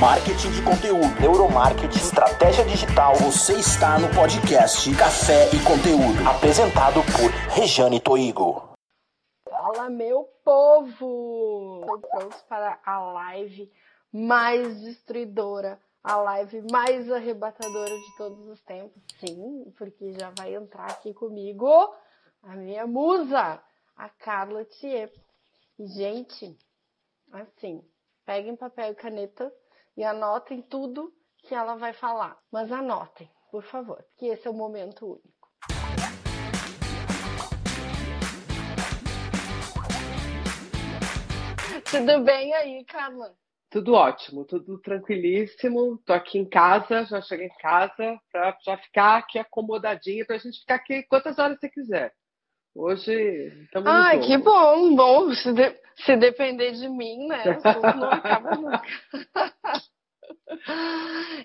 marketing de conteúdo, neuromarketing, estratégia digital. Você está no podcast Café e Conteúdo, apresentado por Rejane Toigo. Fala, meu povo! Estou prontos para a live mais destruidora, a live mais arrebatadora de todos os tempos. Sim, porque já vai entrar aqui comigo a minha musa, a Carla Thier. E, gente, assim, peguem papel e caneta e anotem tudo que ela vai falar. Mas anotem, por favor, que esse é o momento único. Tudo bem aí, Carla? Tudo ótimo, tudo tranquilíssimo. Tô aqui em casa, já cheguei em casa para já ficar aqui acomodadinha para a gente ficar aqui quantas horas você quiser. Hoje estamos Ai, que bom, bom. Se, de, se depender de mim, né? Não acaba nunca.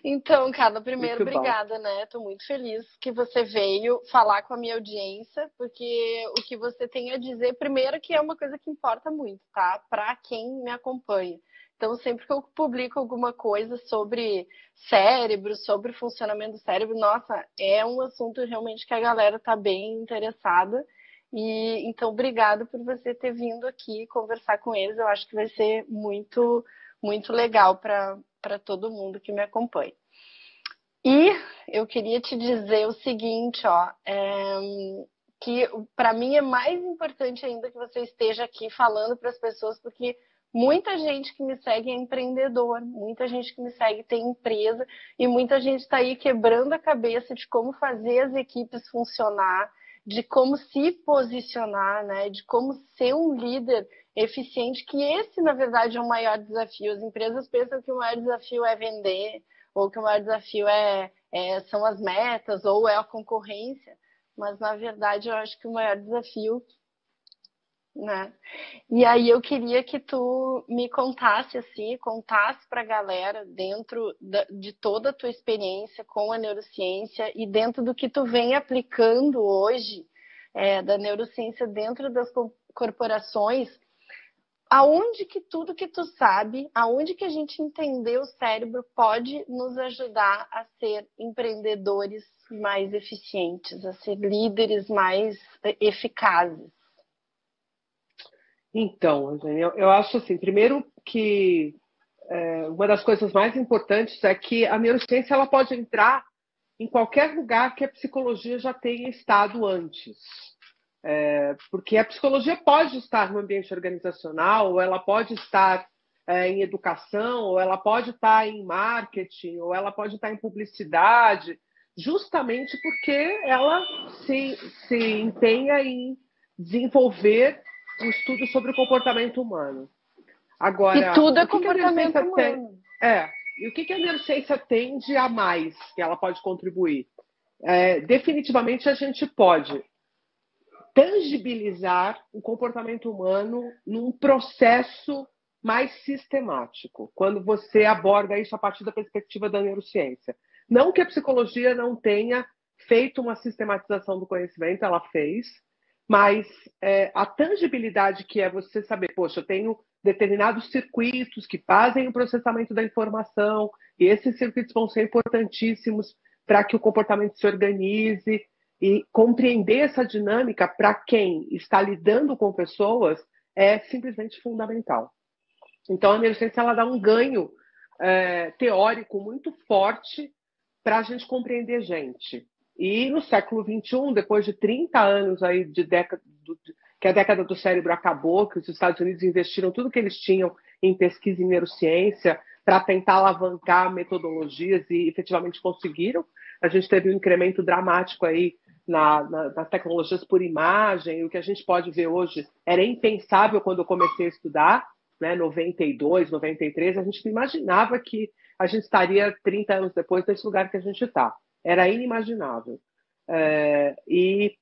Então, Carla, primeiro, muito obrigada, bom. né? Estou muito feliz que você veio falar com a minha audiência, porque o que você tem a dizer, primeiro, que é uma coisa que importa muito, tá? Para quem me acompanha. Então, sempre que eu publico alguma coisa sobre cérebro, sobre funcionamento do cérebro, nossa, é um assunto realmente que a galera está bem interessada. E então, obrigado por você ter vindo aqui conversar com eles. Eu acho que vai ser muito, muito legal para todo mundo que me acompanha. E eu queria te dizer o seguinte, ó, é, que para mim é mais importante ainda que você esteja aqui falando para as pessoas, porque muita gente que me segue é empreendedor, muita gente que me segue tem empresa e muita gente está aí quebrando a cabeça de como fazer as equipes funcionar de como se posicionar, né? De como ser um líder eficiente, que esse, na verdade, é o maior desafio. As empresas pensam que o maior desafio é vender, ou que o maior desafio é, é são as metas, ou é a concorrência. Mas, na verdade, eu acho que o maior desafio né? E aí eu queria que tu me contasse assim, contasse para a galera dentro de toda a tua experiência com a neurociência e dentro do que tu vem aplicando hoje é, da neurociência dentro das corporações, aonde que tudo que tu sabe, aonde que a gente entender o cérebro pode nos ajudar a ser empreendedores mais eficientes, a ser líderes mais eficazes. Então, eu, acho assim, primeiro que é, uma das coisas mais importantes é que a neurociência ela pode entrar em qualquer lugar que a psicologia já tenha estado antes. É, porque a psicologia pode estar no ambiente organizacional, ou ela pode estar é, em educação, ou ela pode estar em marketing, ou ela pode estar em publicidade, justamente porque ela se, se empenha em desenvolver um estudo sobre o comportamento humano. Agora, e tudo é comportamento humano. Tem, é. E o que, que a neurociência tem de a mais que ela pode contribuir? É, definitivamente a gente pode tangibilizar o comportamento humano num processo mais sistemático, quando você aborda isso a partir da perspectiva da neurociência. Não que a psicologia não tenha feito uma sistematização do conhecimento, ela fez, mas é, a tangibilidade que é você saber, poxa, eu tenho determinados circuitos que fazem o processamento da informação, e esses circuitos vão ser importantíssimos para que o comportamento se organize, e compreender essa dinâmica para quem está lidando com pessoas é simplesmente fundamental. Então, a neurociência ela dá um ganho é, teórico muito forte para a gente compreender gente. E no século XXI, depois de 30 anos aí de década, que a década do cérebro acabou, que os Estados Unidos investiram tudo que eles tinham em pesquisa em neurociência para tentar alavancar metodologias e efetivamente conseguiram. A gente teve um incremento dramático aí na, na, nas tecnologias por imagem, o que a gente pode ver hoje era impensável quando eu comecei a estudar, né, 92, 93, a gente não imaginava que a gente estaria 30 anos depois desse lugar que a gente está era inimaginável. É, e,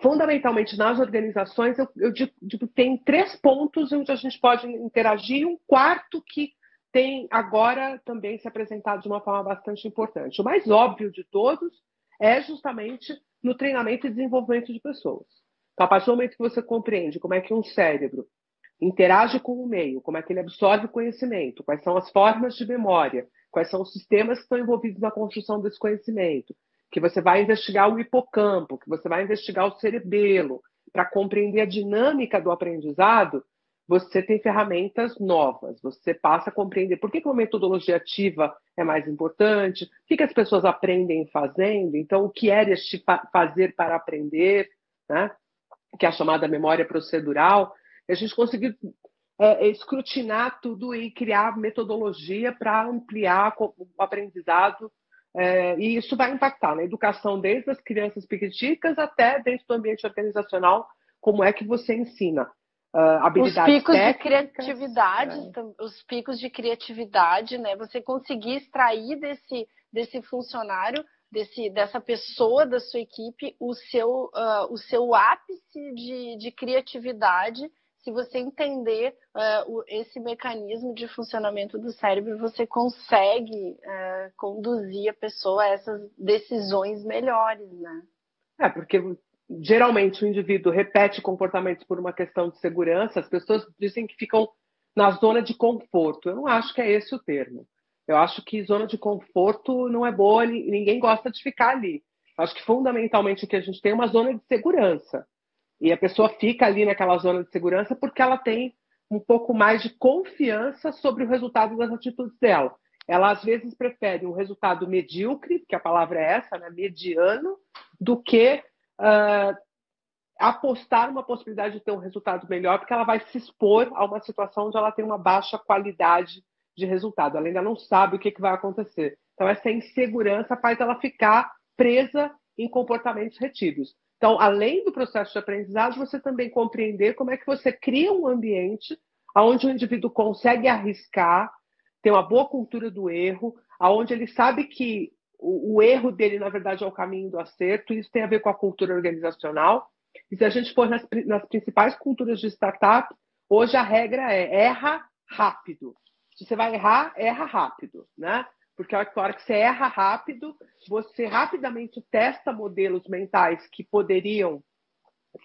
fundamentalmente, nas organizações, eu, eu digo, digo, tem três pontos onde a gente pode interagir, e um quarto que tem agora também se apresentado de uma forma bastante importante. O mais óbvio de todos é justamente no treinamento e desenvolvimento de pessoas. Então, a partir do momento que você compreende como é que um cérebro interage com o meio, como é que ele absorve o conhecimento, quais são as formas de memória, quais são os sistemas que estão envolvidos na construção desse conhecimento, que você vai investigar o hipocampo, que você vai investigar o cerebelo, para compreender a dinâmica do aprendizado, você tem ferramentas novas, você passa a compreender por que, uma metodologia ativa é mais importante, o que, que as pessoas aprendem fazendo, então o que é este fazer para aprender, né? que é a chamada memória procedural, a gente conseguiu é, escrutinar tudo e criar metodologia para ampliar o aprendizado é, e isso vai impactar na educação desde as crianças pequenicas até dentro do ambiente organizacional, como é que você ensina uh, habilidades os picos técnicas, de criatividade, é. os picos de criatividade, né? Você conseguir extrair desse, desse funcionário, desse, dessa pessoa da sua equipe, o seu, uh, o seu ápice de, de criatividade. Se você entender uh, o, esse mecanismo de funcionamento do cérebro, você consegue conduzir a pessoa a essas decisões melhores, né? É, porque geralmente o indivíduo repete comportamentos por uma questão de segurança, as pessoas dizem que ficam na zona de conforto. Eu não acho que é esse o termo. Eu acho que zona de conforto não é boa, ninguém gosta de ficar ali. Acho que fundamentalmente que a gente tem é uma zona de segurança. E a pessoa fica ali naquela zona de segurança porque ela tem um pouco mais de confiança sobre o resultado das atitudes dela. Ela às vezes prefere um resultado medíocre, que a palavra é essa, né, mediano, do que uh, apostar uma possibilidade de ter um resultado melhor, porque ela vai se expor a uma situação onde ela tem uma baixa qualidade de resultado. Ela ainda não sabe o que, que vai acontecer. Então, essa insegurança faz ela ficar presa em comportamentos retidos. Então, além do processo de aprendizado, você também compreender como é que você cria um ambiente onde o indivíduo consegue arriscar, ter uma boa cultura do erro, aonde ele sabe que o, o, erro dele, na verdade, é o caminho do acerto. Isso tem a ver com a cultura organizacional. E se a gente for nas, nas principais culturas de startup, hoje a regra é erra rápido. Se você vai errar, erra rápido, né? Porque a hora que você erra rápido, você rapidamente testa modelos mentais que poderiam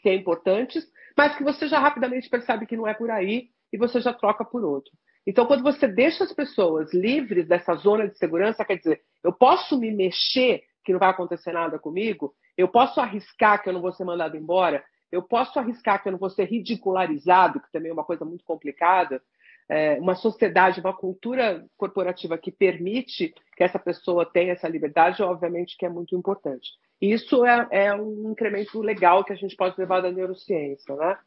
ser importantes, mas que você já rapidamente percebe que não é por aí e você já troca por outro. Então, quando você deixa as pessoas livres dessa zona de segurança, quer dizer, eu posso me mexer, que não vai acontecer nada comigo, eu posso arriscar que eu não vou ser mandado embora, eu posso arriscar que eu não vou ser ridicularizado, que também é uma coisa muito complicada. É, uma sociedade, uma cultura corporativa que permite que essa pessoa tenha essa liberdade, obviamente que é muito importante. Isso é, é, um incremento legal que a gente pode levar da neurociência. Né?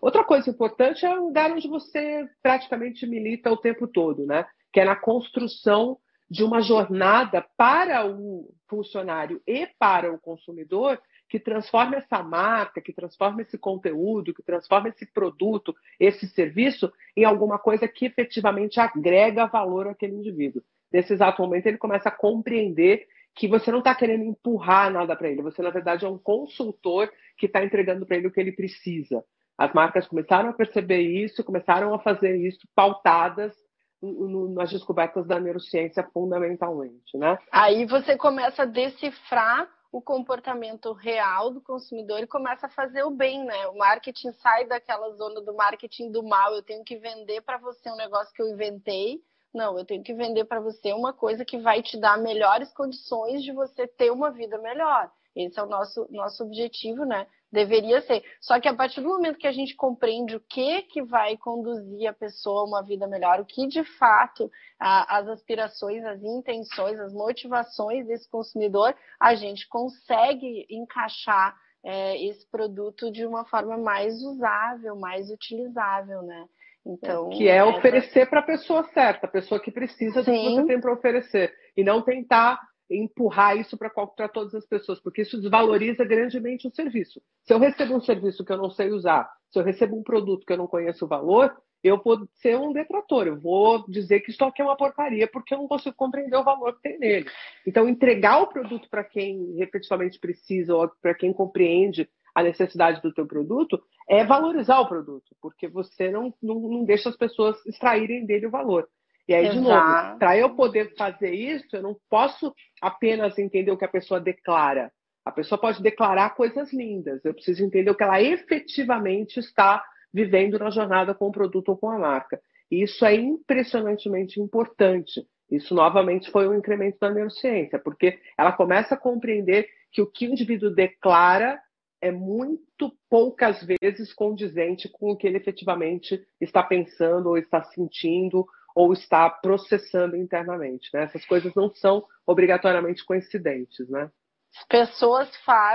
Outra coisa importante é o lugar onde você praticamente milita o tempo todo, né? que é na construção de uma jornada para o funcionário e para o consumidor que transforma essa marca, que transforma esse conteúdo, que transforma esse produto, esse serviço em alguma coisa que efetivamente agrega valor àquele indivíduo. Nesse exato momento, ele começa a compreender que você não está querendo empurrar nada para ele, você, na verdade, é um consultor que está entregando para ele o que ele precisa. As marcas começaram a perceber isso, começaram a fazer isso pautadas nas descobertas da neurociência fundamentalmente, né? Aí você começa a decifrar o comportamento real do consumidor e começa a fazer o bem, né? O marketing sai daquela zona do marketing do mal, eu tenho que vender para você um negócio que eu inventei não, eu tenho que vender para você uma coisa que vai te dar melhores condições de você ter uma vida melhor. Esse é o nosso, nosso objetivo, né? Deveria ser. Só que a partir do momento que a gente compreende o que que vai conduzir a pessoa a uma vida melhor, o que de fato a, as aspirações, as intenções, as motivações desse consumidor, a gente consegue encaixar é, esse produto de uma forma mais usável, mais utilizável, né? Então, que é essa... oferecer para a pessoa certa, a pessoa que precisa Sim. do que você tem para oferecer. E não tentar empurrar isso para todas as pessoas, porque isso desvaloriza grandemente o serviço. Se eu recebo um serviço que eu não sei usar, se eu recebo um produto que eu não conheço o valor, eu vou ser um detrator, eu vou dizer que isso aqui é uma porcaria porque eu não consigo compreender o valor que tem nele. Então, entregar o produto para quem efetivamente precisa ou para quem compreende a necessidade do teu produto é valorizar o produto, porque você não, não, não deixa as pessoas extraírem dele o valor. E aí, Exato. de novo, para eu poder fazer isso, eu não posso apenas entender o que a pessoa declara. A pessoa pode declarar coisas lindas, eu preciso entender o que ela efetivamente está vivendo na jornada com o produto ou com a marca. E isso é impressionantemente importante. Isso novamente foi um incremento da neurociência, porque ela começa a compreender que o que o indivíduo declara é muito poucas vezes condizente com o que ele efetivamente está pensando, ou está sentindo, ou está processando internamente. Né? Essas coisas não são obrigatoriamente coincidentes. Né? As, pessoas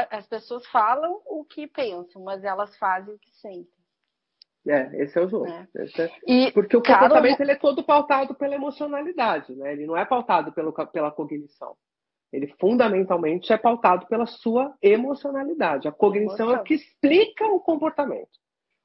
As pessoas falam o que pensam, mas elas fazem o que sentem. É, esse é o jogo. É. É... E, Porque o comportamento ele é todo pautado pela emocionalidade, né? Ele não é pautado pelo, pela cognição. Ele fundamentalmente é pautado pela sua emocionalidade. A cognição Emoção. é o que explica o comportamento.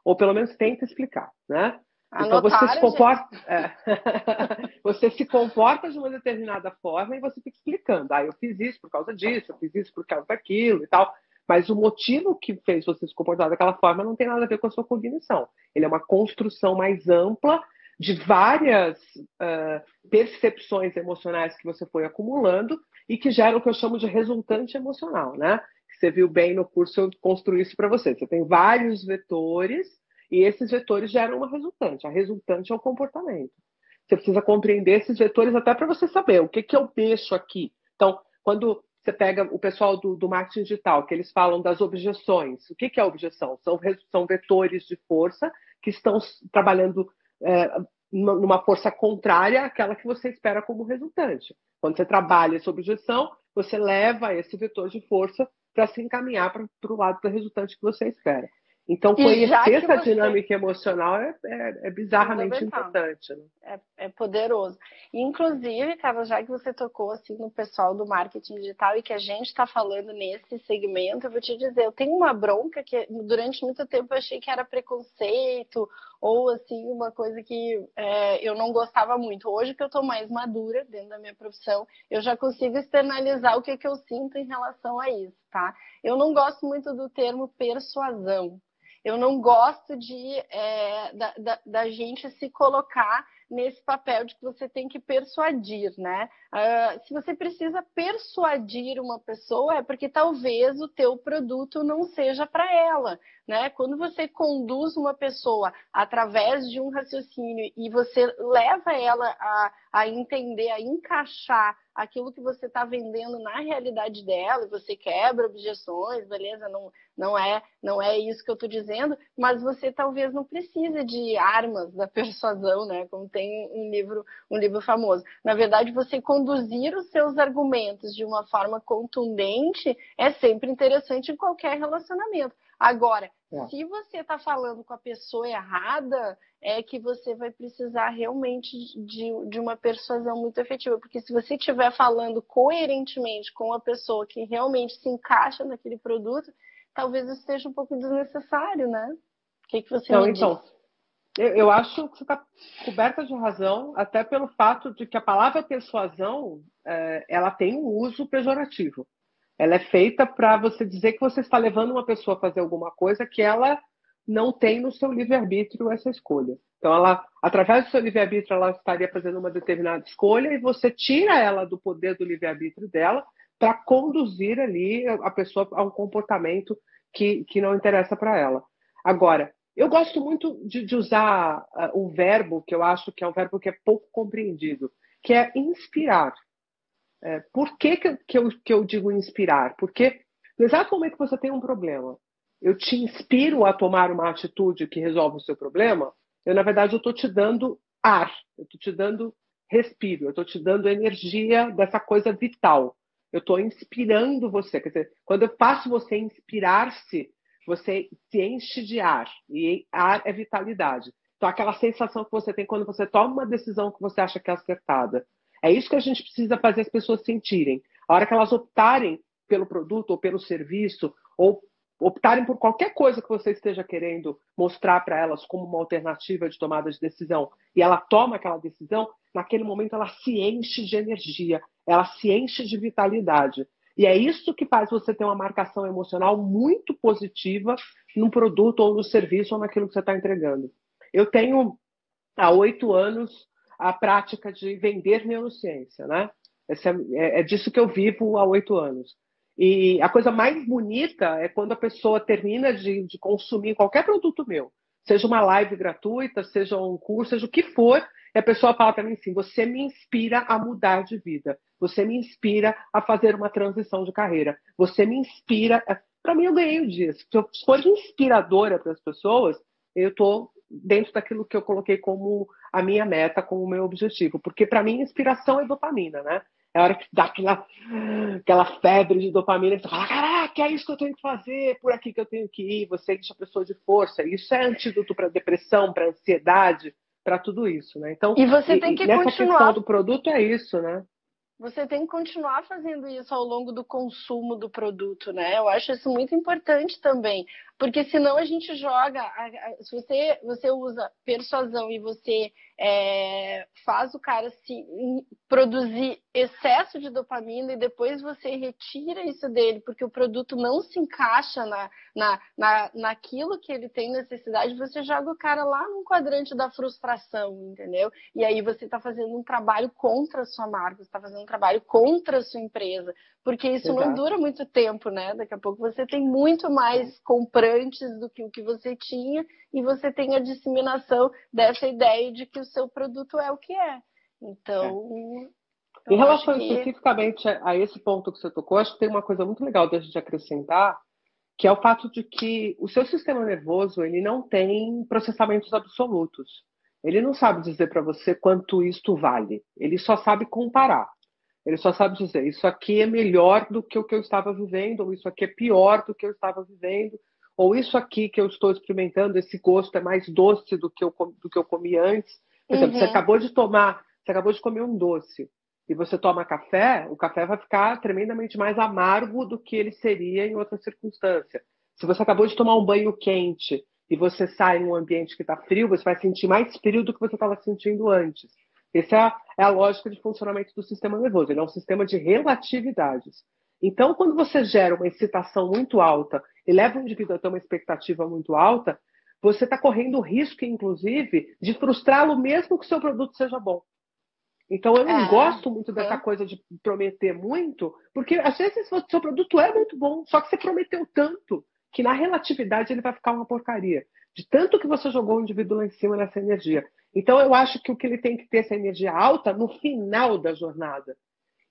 Ou pelo menos tenta explicar, né? Então você se comporta, é. você se comporta de uma determinada forma e você fica explicando. Ah, eu fiz isso por causa disso, eu fiz isso por causa daquilo e tal. Mas o motivo que fez você se comportar daquela forma não tem nada a ver com a sua cognição. Ele é uma construção mais ampla de várias uh, percepções emocionais que você foi acumulando e que geram o que eu chamo de resultante emocional, né? Que você viu bem no curso eu construí isso para você. Você tem vários vetores e esses vetores geram uma resultante. A resultante é o comportamento. Você precisa compreender esses vetores até para você saber o que, que eu mexo aqui. Então, quando você pega o pessoal do, do, marketing digital, que eles falam das objeções. O que, que é objeção? São, são vetores de força que estão trabalhando é, numa força contrária àquela que você espera como resultante. Quando você trabalha essa objeção, você leva esse vetor de força para se encaminhar para o lado do resultante que você espera. Então, conhecer essa você... dinâmica emocional é, é, é bizarramente importante. Né? É, é, poderoso. Inclusive, Carla, já que você tocou assim no pessoal do marketing digital e que a gente está falando nesse segmento, eu vou te dizer, eu tenho uma bronca que durante muito tempo eu achei que era preconceito ou assim uma coisa que é, eu não gostava muito. Hoje que eu estou mais madura dentro da minha profissão, eu já consigo externalizar o que, que eu sinto em relação a isso, tá? Eu não gosto muito do termo persuasão eu não gosto de é, da, da, da, gente se colocar nesse papel de que você tem que persuadir, né? Uh, se você precisa persuadir uma pessoa, é porque talvez o teu produto não seja para ela, né? Quando você conduz uma pessoa através de um raciocínio e você leva ela a, a entender, a encaixar aquilo que você está vendendo na realidade dela, você quebra objeções, beleza? Não, não é, não é isso que eu estou dizendo, mas você talvez não precise de armas da persuasão, né? Como tem um livro, um livro famoso. Na verdade, você conduzir os seus argumentos de uma forma contundente é sempre interessante em qualquer relacionamento. Agora, é. se você está falando com a pessoa errada, é que você vai precisar realmente de, de uma persuasão muito efetiva. Porque se você estiver falando coerentemente com a pessoa que realmente se encaixa naquele produto, talvez isso seja um pouco desnecessário, né? O que, que você então, me diz? Então, eu acho que você está coberta de razão, até pelo fato de que a palavra persuasão é, ela tem um uso pejorativo. Ela é feita para você dizer que você está levando uma pessoa a fazer alguma coisa que ela não tem no seu livre-arbítrio essa escolha. Então, ela, através do seu livre-arbítrio, ela estaria fazendo uma determinada escolha e você tira ela do poder do livre-arbítrio dela para conduzir ali a pessoa a um comportamento que, que não interessa para ela. Agora, eu gosto muito de, de usar uh, um verbo que eu acho que é um verbo que é pouco compreendido, que é inspirar. É, por que, que, eu, que eu digo inspirar? Porque no exato momento que você tem um problema, eu te inspiro a tomar uma atitude que resolve o seu problema, eu, na verdade, eu estou te dando ar, eu estou te dando respiro, eu estou te dando energia dessa coisa vital. Eu estou inspirando você. Quer dizer, quando eu faço você inspirar-se, você se enche de ar. E ar é vitalidade. Então, aquela sensação que você tem quando você toma uma decisão que você acha que é acertada. É isso que a gente precisa fazer as pessoas sentirem. A hora que elas optarem pelo produto ou pelo serviço, ou optarem por qualquer coisa que você esteja querendo mostrar para elas como uma alternativa de tomada de decisão, e ela toma aquela decisão, naquele momento ela se enche de energia, ela se enche de vitalidade. E é isso que faz você ter uma marcação emocional muito positiva no produto ou no serviço ou naquilo que você está entregando. Eu tenho há oito anos a prática de vender neurociência, né? É, é, disso que eu vivo há oito anos. E a coisa mais bonita é quando a pessoa termina de, de consumir qualquer produto meu, seja uma live gratuita, seja um curso, seja o que for, e a pessoa fala para mim assim: você me inspira a mudar de vida, você me inspira a fazer uma transição de carreira, você me inspira. Para mim, eu ganhei o dia. Se eu for inspiradora para as pessoas, eu estou dentro daquilo que eu coloquei como a minha meta, como o meu objetivo. Porque para mim, inspiração é dopamina, né? É a hora que dá aquela, aquela febre de dopamina e você fala, caraca, é isso que eu tenho que fazer, por aqui que eu tenho que ir, você enche a pessoa de força. Isso é antídoto para depressão, para ansiedade, para tudo isso, né? Então, e você tem que nessa continuar. questão do produto é isso, né? Você tem que continuar fazendo isso ao longo do consumo do produto, né? Eu acho isso muito importante também. Porque senão a gente joga. Se você, você usa persuasão e você é, faz o cara se produzir excesso de dopamina e depois você retira isso dele, porque o produto não se encaixa na, na, na, naquilo que ele tem necessidade, você joga o cara lá no quadrante da frustração, entendeu? E aí você está fazendo um trabalho contra a sua marca, você está fazendo um trabalho contra a sua empresa, porque isso Exato. não dura muito tempo, né? Daqui a pouco você tem muito mais comprantes do que o que você tinha e você tem a disseminação dessa ideia de que o seu produto é o que é. Então. É. Em relação que... especificamente a esse ponto que você tocou, acho que tem uma coisa muito legal da gente acrescentar, que é o fato de que o seu sistema nervoso ele não tem processamentos absolutos. Ele não sabe dizer para você quanto isto vale. Ele só sabe comparar. Ele só sabe dizer, isso aqui é melhor do que o que eu estava vivendo, ou isso aqui é pior do que eu estava vivendo, ou isso aqui que eu estou experimentando, esse gosto é mais doce do que eu, do que eu comi antes. Por exemplo, uhum. você acabou de tomar, você acabou de comer um doce e você toma café, o café vai ficar tremendamente mais amargo do que ele seria em outra circunstância. Se você acabou de tomar um banho quente e você sai em um ambiente que está frio, você vai sentir mais frio do que você estava sentindo antes. Essa é a, é a lógica de funcionamento do sistema nervoso. Ele é um sistema de relatividades. Então, quando você gera uma excitação muito alta e leva o indivíduo a ter uma expectativa muito alta, você está correndo o risco, inclusive, de frustrá-lo mesmo que o seu produto seja bom. Então, eu não é, gosto muito dessa é. coisa de prometer muito, porque às vezes o seu produto é muito bom, só que você prometeu tanto que na relatividade ele vai ficar uma porcaria. De tanto que você jogou o indivíduo lá em cima nessa energia. Então, eu acho que o que ele tem que ter essa energia alta no final da jornada.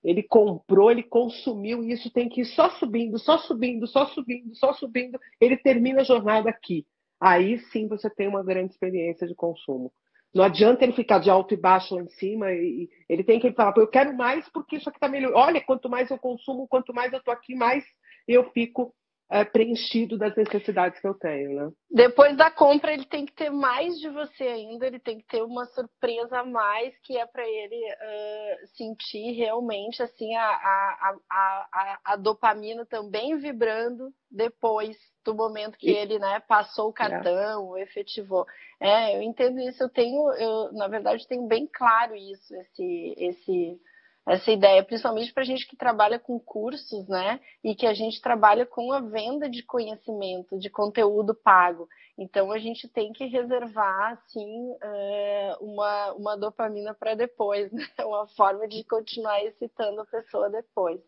Ele comprou, ele consumiu, e isso tem que ir só subindo, só subindo, só subindo, só subindo. Ele termina a jornada aqui. Aí sim você tem uma grande experiência de consumo. Não adianta ele ficar de alto e baixo lá em cima. E, ele tem que falar, eu quero mais porque isso aqui está melhor. Olha, quanto mais eu consumo, quanto mais eu estou aqui, mais eu fico é, preenchido das necessidades que eu tenho, né? Depois da compra, ele tem que ter mais de você ainda, ele tem que ter uma surpresa a mais que é para ele uh, sentir realmente assim a, a, a, a, dopamina também vibrando depois do momento que e... ele né, passou o cartão, é. efetivou. É, eu entendo isso, eu tenho, eu, na verdade, tenho bem claro isso, esse, esse essa ideia, principalmente para a gente que trabalha com cursos, né? E que a gente trabalha com a venda de conhecimento, de conteúdo pago. Então a gente tem que reservar, assim, eh, uma, uma dopamina para depois, né? Uma forma de continuar excitando a pessoa depois.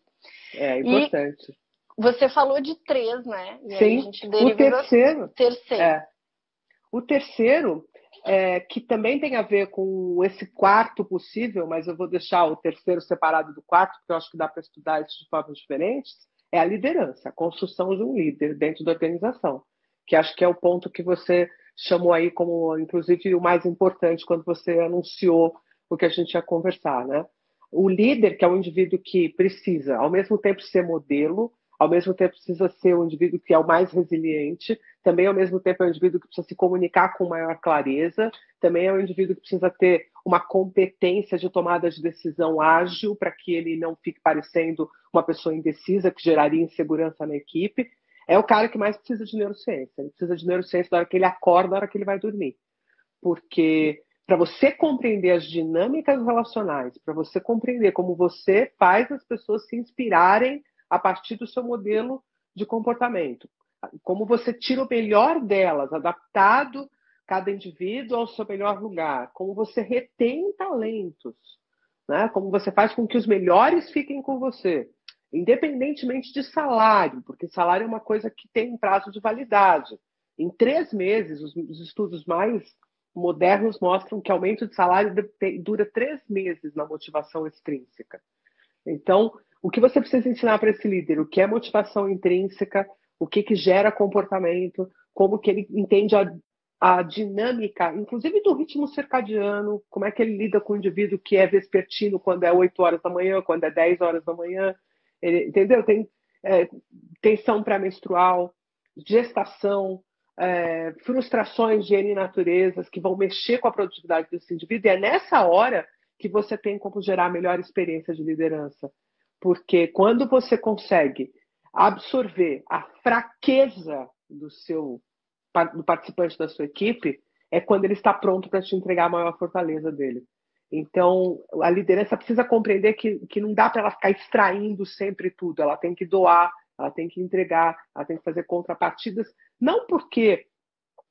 É importante. E você falou de três, né? E Sim. o terceiro. Terceiro. É. O terceiro é, que também tem a ver com esse quarto possível, mas eu vou deixar o terceiro separado do quarto, porque eu acho que dá para estudar isso de formas diferentes, é a liderança, a construção de um líder dentro da organização, que acho que é o ponto que você chamou aí como, inclusive, o mais importante quando você anunciou o que a gente ia conversar, né? O líder, que é um indivíduo que precisa, ao mesmo tempo, ser modelo, ao mesmo tempo precisa ser um indivíduo que é o mais resiliente, também ao mesmo tempo é um indivíduo que precisa se comunicar com maior clareza, também é um indivíduo que precisa ter uma competência de tomada de decisão ágil para que ele não fique parecendo uma pessoa indecisa que geraria insegurança na equipe. É o cara que mais precisa de neurociência. Ele precisa de neurociência na hora que ele acorda, na hora que ele vai dormir. Porque para você compreender as dinâmicas relacionais, para você compreender como você faz as pessoas se inspirarem a partir do seu modelo de comportamento. Como você tira o melhor delas, adaptado cada indivíduo ao seu melhor lugar. Como você retém talentos. Né? Como você faz com que os melhores fiquem com você. Independentemente de salário, porque salário é uma coisa que tem um prazo de validade. Em três meses, os, os estudos mais modernos mostram que aumento de salário dura três meses na motivação extrínseca. Então, o que você precisa ensinar para esse líder? O que é motivação intrínseca? O que, que gera comportamento? Como que ele entende a, a dinâmica, inclusive do ritmo circadiano, como é que ele lida com o indivíduo que é vespertino quando é 8 horas da manhã, quando é 10 horas da manhã, ele, entendeu? Tem é, tensão pré-menstrual, gestação, é, frustrações de N naturezas que vão mexer com a produtividade desse indivíduo, e é nessa hora que você tem como gerar a melhor experiência de liderança. Porque quando você consegue absorver a fraqueza do seu do participante da sua equipe, é quando ele está pronto para te entregar a maior fortaleza dele. Então, a liderança precisa compreender que, que não dá para ela ficar extraindo sempre tudo, ela tem que doar, ela tem que entregar, ela tem que fazer contrapartidas, não porque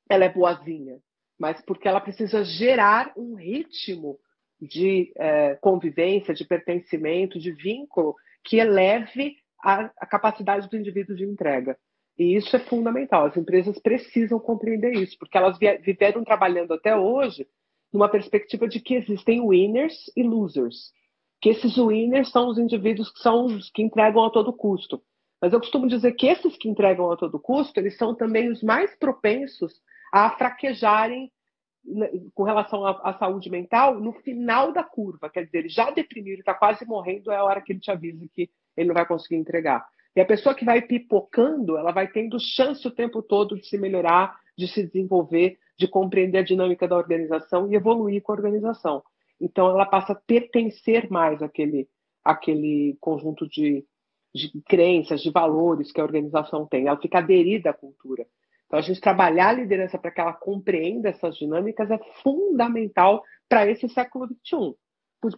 ela é boazinha, mas porque ela precisa gerar um ritmo de é, convivência, de pertencimento, de vínculo que eleve a, a capacidade do indivíduo de entrega. E isso é fundamental. As empresas precisam compreender isso, porque elas viveram trabalhando até hoje numa perspectiva de que existem winners e losers. Que esses winners são os indivíduos que são os que entregam a todo custo. Mas eu costumo dizer que esses que entregam a todo custo, eles são também os mais propensos a fraquejarem com relação à, à saúde mental no final da curva. Quer dizer, ele já deprimiu, ele está quase morrendo, é a hora que ele te avisa que ele não vai conseguir entregar. E a pessoa que vai pipocando, ela vai tendo chance o tempo todo de se melhorar, de se desenvolver, de compreender a dinâmica da organização e evoluir com a organização. Então, ela passa a pertencer mais àquele, àquele conjunto de, de crenças, de valores que a organização tem. Ela fica aderida à cultura. Então, a gente trabalhar a liderança para que ela compreenda essas dinâmicas é fundamental para esse século XXI.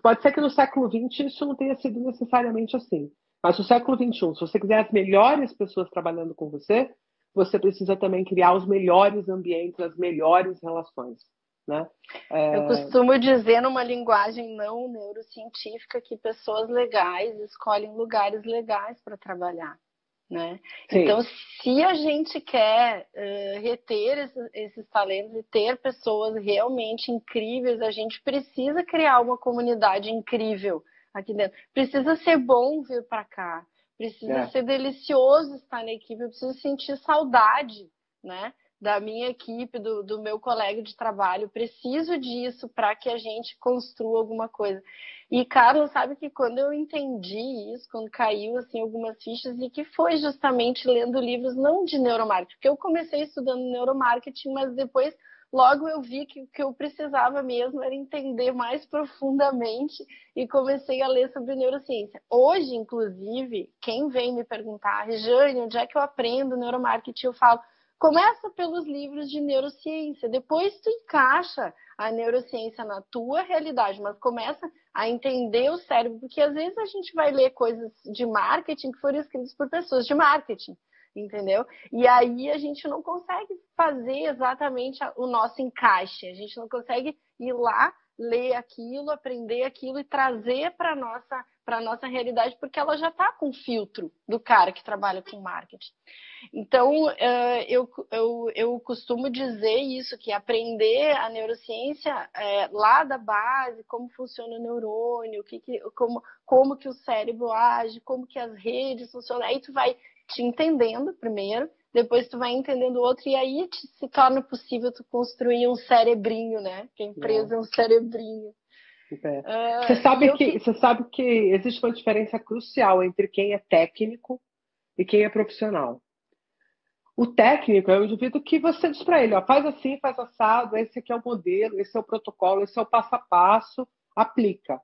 Pode ser que no século XX isso não tenha sido necessariamente assim. Mas no século XXI, se você quiser as melhores pessoas trabalhando com você, você precisa também criar os melhores ambientes, as melhores relações. Né? É... Eu costumo dizer numa linguagem não neurocientífica que pessoas legais escolhem lugares legais para trabalhar. Né? Então, se a gente quer uh, reter esses, esses, talentos e ter pessoas realmente incríveis, a gente precisa criar uma comunidade incrível aqui dentro. Precisa ser bom vir para cá, precisa é. ser delicioso estar na equipe, eu preciso sentir saudade, né? Da minha equipe, do, do meu colega de trabalho. Preciso disso para que a gente construa alguma coisa. E, Carlos, sabe que quando eu entendi isso, quando caiu assim algumas fichas, e que foi justamente lendo livros não de neuromarketing, porque eu comecei estudando neuromarketing, mas depois logo eu vi que o que eu precisava mesmo era entender mais profundamente e comecei a ler sobre neurociência. Hoje, inclusive, quem vem me perguntar, Rejane, onde é que eu aprendo neuromarketing? Eu falo, Começa pelos livros de neurociência, depois tu encaixa a neurociência na tua realidade, mas começa a entender o cérebro, porque às vezes a gente vai ler coisas de marketing que foram escritas por pessoas de marketing, entendeu? E aí a gente não consegue fazer exatamente o nosso encaixe, a gente não consegue ir lá ler aquilo, aprender aquilo e trazer para nossa para nossa realidade, porque ela já está com o filtro do cara que trabalha com marketing. Então, uh, eu, eu, eu costumo dizer isso, que aprender a neurociência é, lá da base, como funciona o neurônio, que, que, como, como que o cérebro age, como que as redes funcionam, aí tu vai te entendendo primeiro, depois tu vai entendendo o outro, e aí te, se torna possível tu construir um cerebrinho, né? Que a empresa é, é um cerebrinho. É. Ah, você, sabe que, você sabe que existe uma diferença crucial entre quem é técnico e quem é profissional. O técnico é o indivíduo que você diz para ele, ó, faz assim, faz assado, esse aqui é o modelo, esse é o protocolo, esse é o passo a passo, aplica.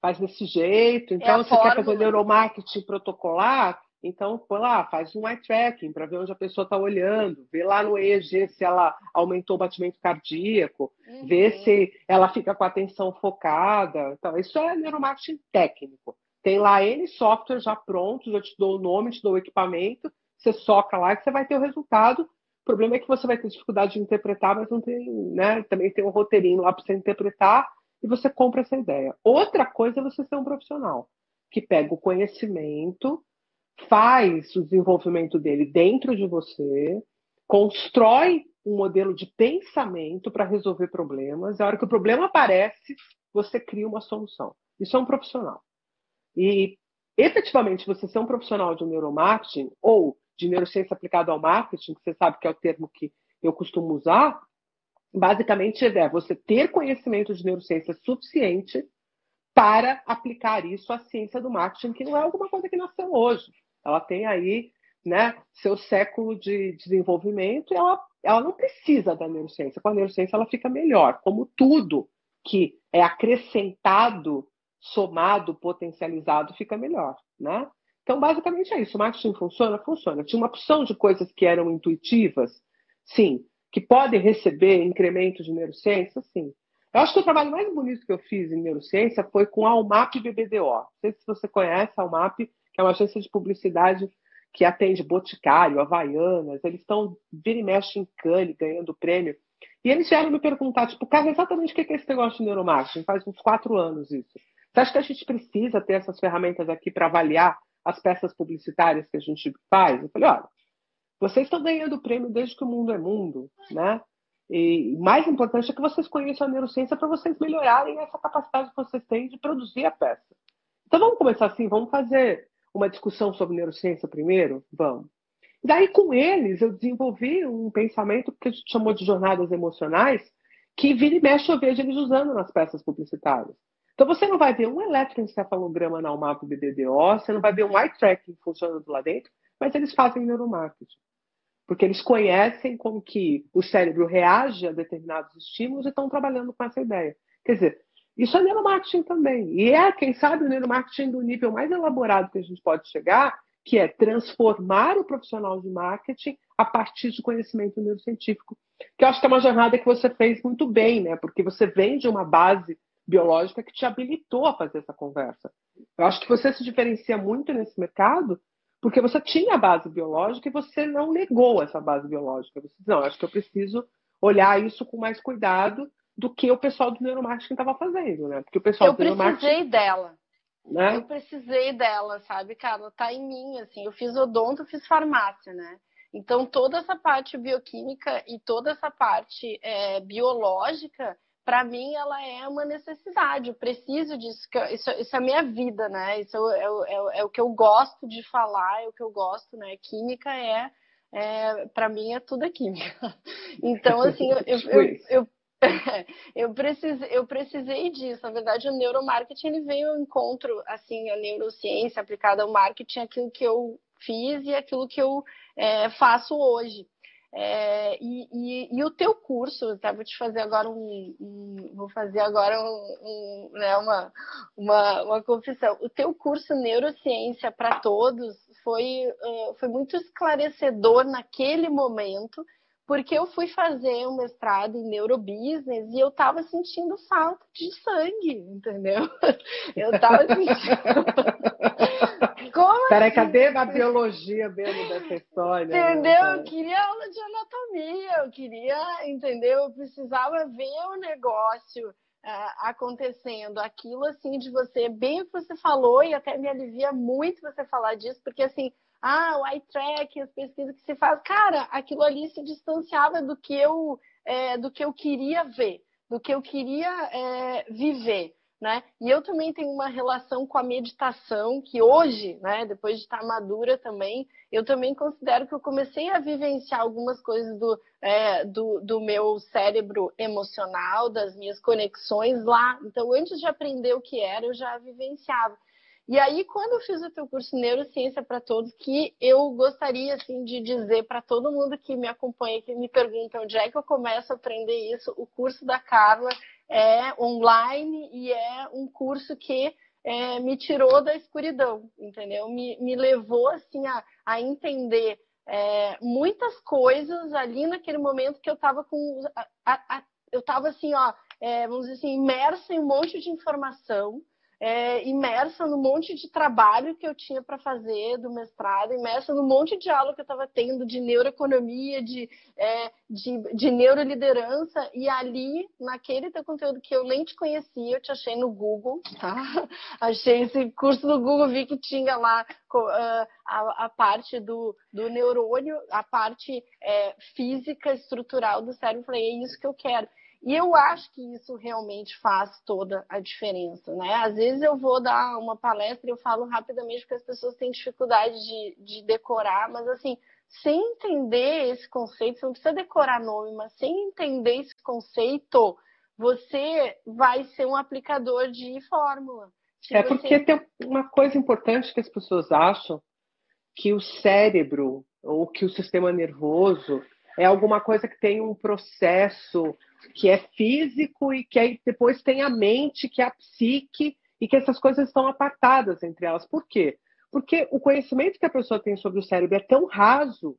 Faz desse jeito. Então, é você quer fazer neuromarketing protocolar, então, põe lá, faz um eye tracking para ver onde a pessoa está olhando, vê lá no EEG se ela aumentou o batimento cardíaco, uhum. vê se ela fica com a atenção focada. Então, isso é neuromarketing técnico. Tem lá N software já prontos, eu te dou o nome, te dou o equipamento, você soca lá que você vai ter o resultado. O problema é que você vai ter dificuldade de interpretar, mas não tem, né? Também tem um roteirinho lá para você interpretar e você compra essa ideia. Outra coisa é você ser um profissional que pega o conhecimento faz o desenvolvimento dele dentro de você, constrói um modelo de pensamento para resolver problemas. A hora que o problema aparece, você cria uma solução. Isso é um profissional. E, efetivamente, você ser um profissional de neuromarketing ou de neurociência aplicada ao marketing, que você sabe que é o termo que eu costumo usar, basicamente é você ter conhecimento de neurociência suficiente para aplicar isso à ciência do marketing, que não é alguma coisa que nasceu hoje. Ela tem aí né, seu século de desenvolvimento e ela, ela não precisa da neurociência. Com a neurociência ela fica melhor, como tudo que é acrescentado, somado, potencializado, fica melhor. Né? Então, basicamente é isso. O marketing funciona? Funciona. Tinha uma opção de coisas que eram intuitivas? Sim. Que podem receber incremento de neurociência? Sim. Eu acho que o trabalho mais bonito que eu fiz em neurociência foi com a UMAP BBDO. Não sei se você conhece a UMAP, que é uma agência de publicidade que atende Boticário, Havaianas. Eles estão vira e mexe em Cannes, ganhando prêmio. E eles vieram me perguntar, tipo, cara, exatamente o que é esse negócio de neuromarketing? Faz uns quatro anos isso. Você acha que a gente precisa ter essas ferramentas aqui para avaliar as peças publicitárias que a gente faz? Eu falei, olha, vocês estão ganhando prêmio desde que o mundo é mundo, né? E mais importante é que vocês conheçam a neurociência para vocês melhorarem essa capacidade que vocês têm de produzir a peça. Então vamos começar assim, vamos fazer uma discussão sobre neurociência primeiro? Vamos. Daí, com eles, eu desenvolvi um pensamento que a gente chamou de jornadas emocionais, que vira e mexe eu vejo eles usando nas peças publicitárias. Então, você não vai ver um eletroencefalograma na UMAP BDDO, você não vai ver um eye tracking funcionando lá dentro, mas eles fazem neuromarketing. Porque eles conhecem como que o cérebro reage a determinados estímulos e estão trabalhando com essa ideia. Quer dizer, isso é neuromarketing também. E é, quem sabe, o neuromarketing do nível mais elaborado que a gente pode chegar, que é transformar o profissional de marketing a partir de conhecimento neurocientífico. Que eu acho que é uma jornada que você fez muito bem, né? Porque você vem de uma base biológica que te habilitou a fazer essa conversa. Eu acho que você se diferencia muito nesse mercado porque você tinha a base biológica e você não negou essa base biológica. Você disse, não, acho que eu preciso olhar isso com mais cuidado do que o pessoal do neuromarketing estava fazendo, né? Porque o pessoal eu do neuromarketing... precisei dela. Né? Eu precisei dela, sabe, Carla? Tá em mim, assim. Eu fiz odonto, fiz farmácia, né? Então, toda essa parte bioquímica e toda essa parte é, biológica, para mim, ela é uma necessidade. Eu preciso disso. Isso, isso é a minha vida, né? Isso é, é, é, é, o que eu gosto de falar, é o que eu gosto, né? Química é, é para mim, é tudo é química. Então, assim, eu, eu, eu eu, precisei, eu precisei disso. Na verdade, o neuromarketing ele veio ao encontro, assim, a neurociência aplicada ao marketing, aquilo que eu fiz e aquilo que eu é, faço hoje. É, e, e, e, o teu curso, tá? vou te fazer agora um, um vou fazer agora um, um, né, uma, uma, uma confissão. O teu curso Neurociência para Todos foi, uh, foi muito esclarecedor naquele momento porque eu fui fazer um mestrado em neurobusiness e eu tava sentindo falta de sangue, entendeu? Eu tava sentindo. Como Peraí, assim? cadê a biologia mesmo dessa história? Né, entendeu? Né? Eu queria aula de anatomia, eu queria, entendeu? Eu precisava ver o negócio uh, acontecendo. Aquilo, assim, de você, bem o que você falou, e até me alivia muito você falar disso, porque, assim, ah, o eye track, as pesquisas que se faz, cara, aquilo ali se distanciava do que eu, é, do que eu queria ver, do que eu queria é, viver. Né? E eu também tenho uma relação com a meditação, que hoje, né, depois de estar madura também, eu também considero que eu comecei a vivenciar algumas coisas do, é, do, do, meu cérebro emocional, das minhas conexões lá. Então, antes de aprender o que era, eu já vivenciava. E aí, quando eu fiz o teu curso Neurociência para Todos, que eu gostaria assim de dizer para todo mundo que me acompanha, que me pergunta onde é que eu começo a aprender isso, o curso da Carla é online e é um curso que é, me tirou da escuridão, entendeu? Me, me levou assim a, a entender é, muitas coisas ali naquele momento que eu estava com a, a, eu estava assim, ó, é, vamos dizer assim, imersa em um monte de informação é, imersa no monte de trabalho que eu tinha para fazer do mestrado, imersa no monte de aula que eu estava tendo de neuroeconomia, de, é, de, de neuroliderança, e ali, naquele teu conteúdo que eu nem te conhecia, eu te achei no Google, tá? Achei esse curso no Google, vi que tinha lá uh, a, a, parte do, do neurônio, a parte é, física, estrutural do cérebro, falei, é isso que eu quero. E eu acho que isso realmente faz toda a diferença, né? Às vezes eu vou dar uma palestra e eu falo rapidamente porque as pessoas têm dificuldade de, de decorar, mas assim, sem entender esse conceito, você não precisa decorar nome, mas sem entender esse conceito, você vai ser um aplicador de fórmula. Se é você... porque tem uma coisa importante que as pessoas acham que o cérebro ou que o sistema nervoso é alguma coisa que tem um processo que é físico e que depois tem a mente, que é a psique, e que essas coisas estão apartadas entre elas. Por quê? Porque o conhecimento que a pessoa tem sobre o cérebro é tão raso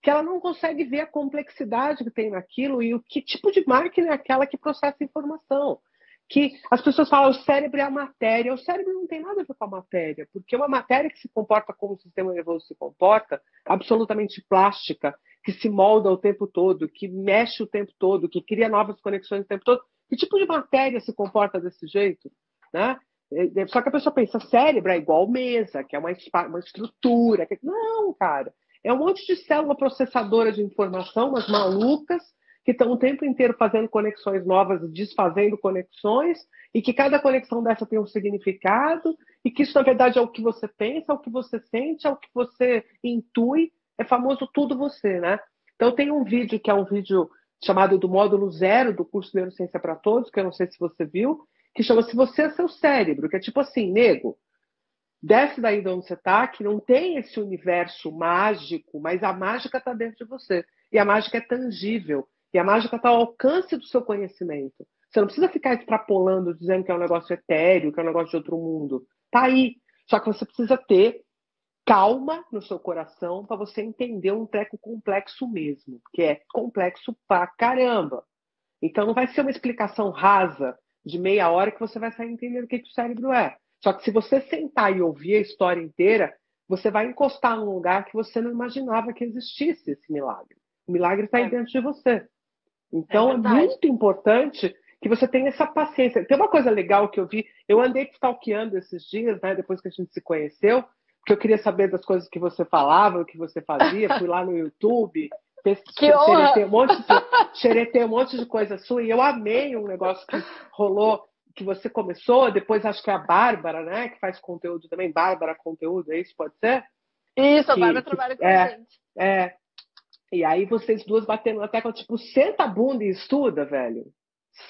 que ela não consegue ver a complexidade que tem naquilo e o que tipo de máquina é aquela que processa informação. Que as pessoas falam o cérebro é a matéria. O cérebro não tem nada a ver com a matéria, porque uma matéria que se comporta como o sistema nervoso se comporta, absolutamente plástica, que se molda o tempo todo, que mexe o tempo todo, que cria novas conexões o tempo todo. Que tipo de matéria se comporta desse jeito? Né? É, é, só que a pessoa pensa, cérebro é igual mesa, que é uma, uma estrutura. Que... Não, cara. É um monte de célula processadora de informação, umas malucas, que estão o tempo inteiro fazendo conexões novas desfazendo conexões, e que cada conexão dessa tem um significado, e que isso, na verdade, é o que você pensa, é o que você sente, é o que você intui, é famoso tudo você, né? Então tem um vídeo que é um vídeo chamado do módulo zero do curso Neurociência para Todos, que eu não sei se você viu, que chama Se Você é Seu Cérebro, que é tipo assim, nego, desce daí de onde você está, que não tem esse universo mágico, mas a mágica está dentro de você. E a mágica é tangível. E a mágica está ao alcance do seu conhecimento. Você não precisa ficar extrapolando, dizendo que é um negócio etéreo, que é um negócio de outro mundo. Está aí. Só que você precisa ter calma no seu coração para você entender um treco complexo mesmo, que é complexo pra caramba. Então não vai ser uma explicação rasa de meia hora que você vai sair entendendo o que, que o cérebro é. Só que se você sentar e ouvir a história inteira, você vai encostar num lugar que você não imaginava que existisse esse milagre. O milagre está aí é. dentro de você. Então é, é, muito importante que você tenha essa paciência. Tem uma coisa legal que eu vi, eu andei stalkeando esses dias, né, depois que a gente se conheceu, porque eu queria saber das coisas que você falava, o que você fazia, fui lá no YouTube, xeretei um, monte de, xeretei um monte de coisa sua, e eu amei um negócio que rolou, que você começou, depois acho que é a Bárbara, né, que faz conteúdo também, Bárbara Conteúdo, é isso, pode ser? Isso, a Bárbara trabalha com é, a gente. É, e aí vocês duas batendo na tecla, tipo, senta a bunda e estuda, velho.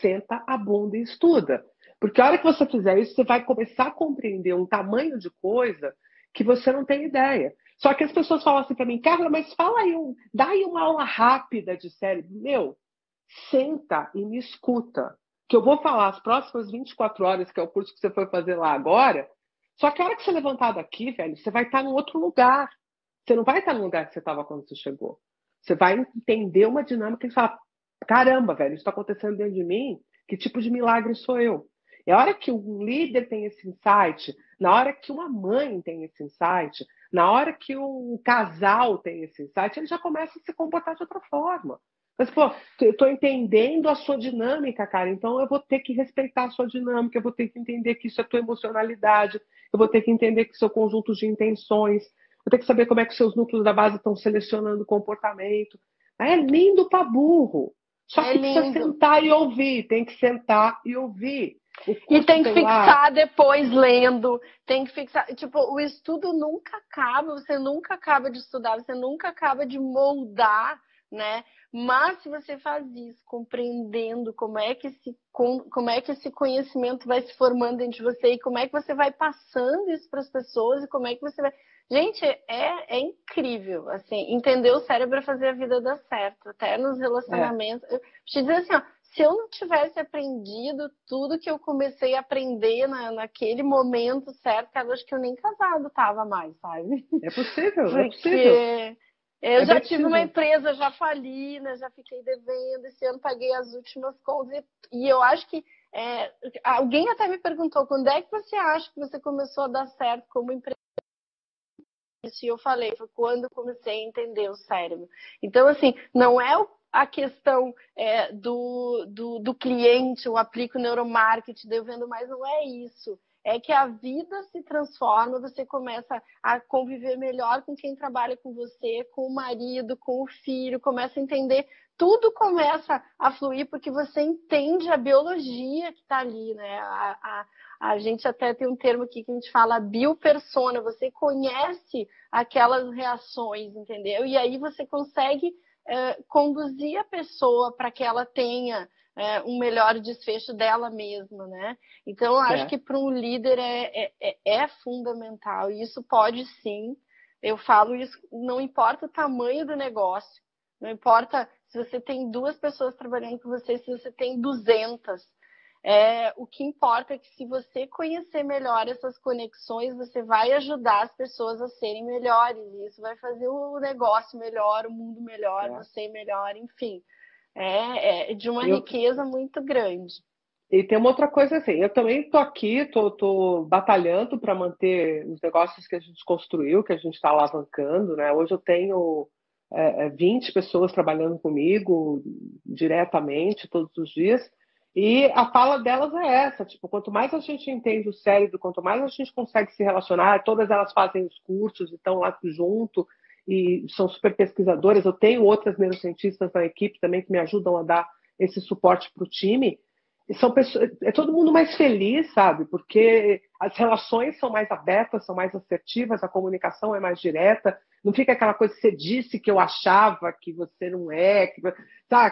Senta a bunda e estuda. Porque a hora que você fizer isso, você vai começar a compreender um tamanho de coisa que você não tem ideia. Só que as pessoas falam assim para mim, Carla, mas fala aí, um, dá aí uma aula rápida de cérebro. Meu, senta e me escuta. Que eu vou falar as próximas 24 horas, que é o curso que você foi fazer lá agora. Só que a hora que você levantar daqui, velho, você vai estar em outro lugar. Você não vai estar no lugar que você estava quando você chegou. Você vai entender uma dinâmica e falar: caramba, velho, isso está acontecendo dentro de mim. Que tipo de milagre sou eu? E a hora que um líder tem esse insight, na hora que uma mãe tem esse insight, na hora que um casal tem esse insight, ele já começa a se comportar de outra forma. Mas, pô, eu estou entendendo a sua dinâmica, cara, então eu vou ter que respeitar a sua dinâmica, eu vou ter que entender que isso é tua emocionalidade, eu vou ter que entender que seu conjunto de intenções, eu tenho que saber como é que seus núcleos da base estão selecionando o comportamento. É lindo para burro. Só é que lindo. precisa sentar e ouvir, tem que sentar e ouvir. E tem que fixar depois lendo, tem que fixar. Tipo, o estudo nunca acaba, você nunca acaba de estudar, você nunca acaba de moldar, né? Mas se você faz isso, compreendendo como é que esse, como é que esse conhecimento vai se formando dentro de você e como é que você vai passando isso para as pessoas e como é que você vai. Gente, é, é incrível, assim, entender o cérebro é fazer a vida dar certo, até nos relacionamentos. É. Eu te dizer assim, ó, se eu não tivesse aprendido tudo que eu comecei a aprender na, naquele momento certo, eu acho que eu nem casado tava mais, sabe? É possível, Porque é possível. Eu é já tive possível. uma empresa, já fali, né? Já fiquei devendo. Esse ano paguei as últimas contas. E, eu acho que é, alguém até me perguntou quando é que você acha que você começou a dar certo como empresário? Isso e eu falei, foi quando comecei a entender o cérebro. Então, assim, não é a questão é, do, do, do cliente, eu aplico neuromarketing, eu vendo mais, não é isso é que a vida se transforma, você começa a conviver melhor com quem trabalha com você, com o marido, com o filho, começa a entender, tudo começa a fluir porque você entende a biologia que está ali, né? A, a, a, gente até tem um termo aqui que a gente fala biopersona, você conhece aquelas reações, entendeu? E aí você consegue é, conduzir a pessoa para que ela tenha é, um melhor desfecho dela mesma, né? Então, eu acho é. que para um líder é, é, é, é, fundamental. E isso pode sim, eu falo isso, não importa o tamanho do negócio, não importa se você tem duas pessoas trabalhando com você, se você tem 200. É, o que importa é que se você conhecer melhor essas conexões, você vai ajudar as pessoas a serem melhores. E isso vai fazer o negócio melhor, o mundo melhor, é. você melhor, enfim é, é de uma eu... riqueza muito grande. E tem uma outra coisa assim, eu também estou aqui, estou batalhando para manter os negócios que a gente construiu, que a gente está alavancando, né? Hoje eu tenho é, 20 é, pessoas trabalhando comigo diretamente todos os dias, e a fala delas é essa, tipo, quanto mais a gente entende o cérebro, quanto mais a gente consegue se relacionar, todas elas fazem os cursos e estão lá junto, e são super pesquisadoras. Eu tenho outras neurocientistas na equipe também que me ajudam a dar esse suporte para o time. São pessoas, é todo mundo mais feliz, sabe? Porque as relações são mais abertas, são mais assertivas, a comunicação é mais direta. Não fica aquela coisa que você disse que eu achava que você não é, que?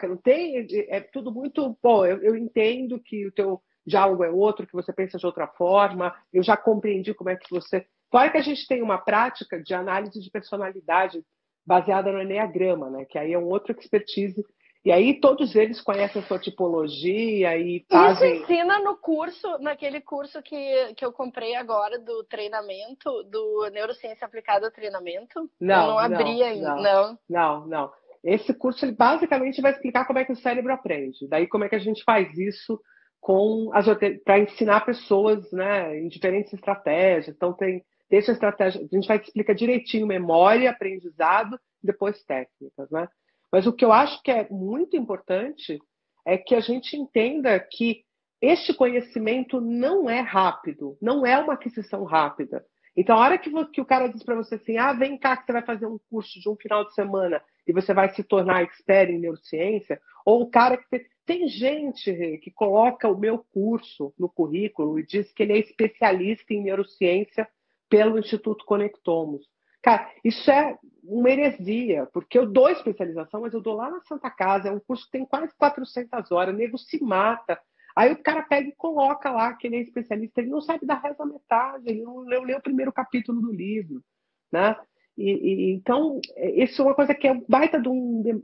Não tem, é tudo muito, bom, eu, eu entendo que o teu diálogo é outro, que você pensa de outra forma, eu já compreendi como é que você Fora que a gente tem uma prática de análise de personalidade baseada no Enneagrama, né? Que aí é um outro expertise. E aí todos eles conhecem a sua tipologia e fazem... Isso ensina no curso, naquele curso que, que eu comprei agora do treinamento, do Neurociência Aplicada ao Treinamento? Não, eu não abri não, ainda, não. Não, não. não. Esse curso ele basicamente vai explicar como é que o cérebro aprende. Daí como é que a gente faz isso com as para ensinar pessoas, né, em diferentes estratégias. Então tem Deixa a estratégia, a gente vai explicar direitinho memória, aprendizado, depois técnicas, né? Mas o que eu acho que é muito importante é que a gente entenda que este conhecimento não é rápido, não é uma aquisição rápida. Então, a hora que, que o cara diz para você assim, ah, vem cá que você vai fazer um curso de um final de semana e você vai se tornar expert em neurociência, ou o cara que tem gente que coloca o meu curso no currículo e diz que ele é especialista em neurociência pelo Instituto Conectomos. Cara, isso é uma heresia, porque eu dou especialização, mas eu dou lá na Santa Casa, é um curso que tem quase 400 horas, o nego se mata. Aí o cara pega e coloca lá que ele é especialista, ele não sabe da reza metade, ele não leu, leu o primeiro capítulo do livro, né? E, e, então, isso é uma coisa que é um baita de um,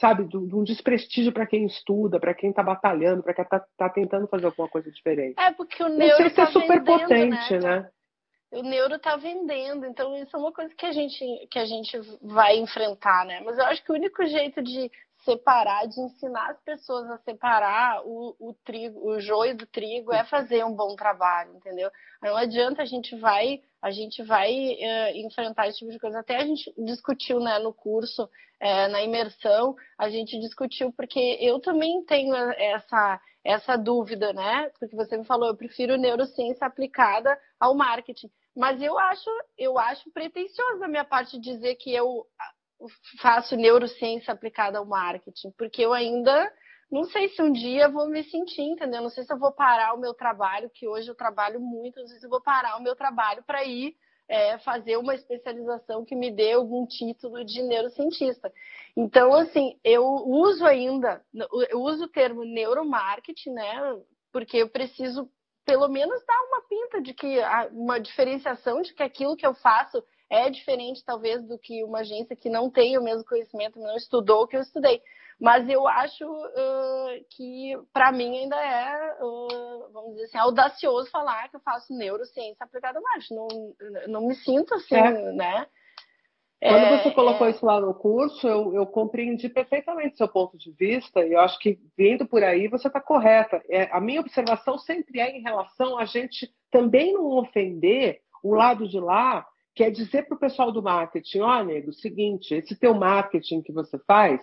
sabe, de um desprestígio para quem estuda, para quem está batalhando, para quem está tá tentando fazer alguma coisa diferente. É, porque o neuro está é super vendendo, potente, né? né? O neuro está vendendo, então isso é uma coisa que a gente que a gente vai enfrentar, né? Mas eu acho que o único jeito de separar, de ensinar as pessoas a separar o, o trigo, o joio do trigo é fazer um bom trabalho, entendeu? Não adianta a gente vai a gente vai uh, enfrentar esse tipo de coisa. Até a gente discutiu né, no curso, uh, na imersão, a gente discutiu, porque eu também tenho essa, essa dúvida, né? Porque você me falou, eu prefiro neurociência aplicada ao marketing. Mas eu acho, eu acho pretensioso da minha parte dizer que eu faço neurociência aplicada ao marketing, porque eu ainda não sei se um dia vou me sentir, entendeu? Não sei se eu vou parar o meu trabalho, que hoje eu trabalho muito, não sei se eu vou parar o meu trabalho para ir é, fazer uma especialização que me dê algum título de neurocientista. Então, assim, eu uso ainda, eu uso o termo neuromarketing, né? Porque eu preciso pelo menos dar uma pinta de que uma diferenciação de que aquilo que eu faço é diferente, talvez, do que uma agência que não tem o mesmo conhecimento, não estudou o que eu estudei. Mas eu acho uh, que, para mim, ainda é, uh, vamos dizer assim, audacioso falar que eu faço neurociência aplicada a marketing. Não, não me sinto assim, é. né? É, Quando você colocou é... isso lá no curso, eu, eu compreendi perfeitamente seu ponto de vista e eu acho que vindo por aí você está correta. É, a minha observação sempre é em relação a gente também não ofender o lado de lá, que é dizer para o pessoal do marketing, ó, oh, nego, seguinte, esse teu marketing que você faz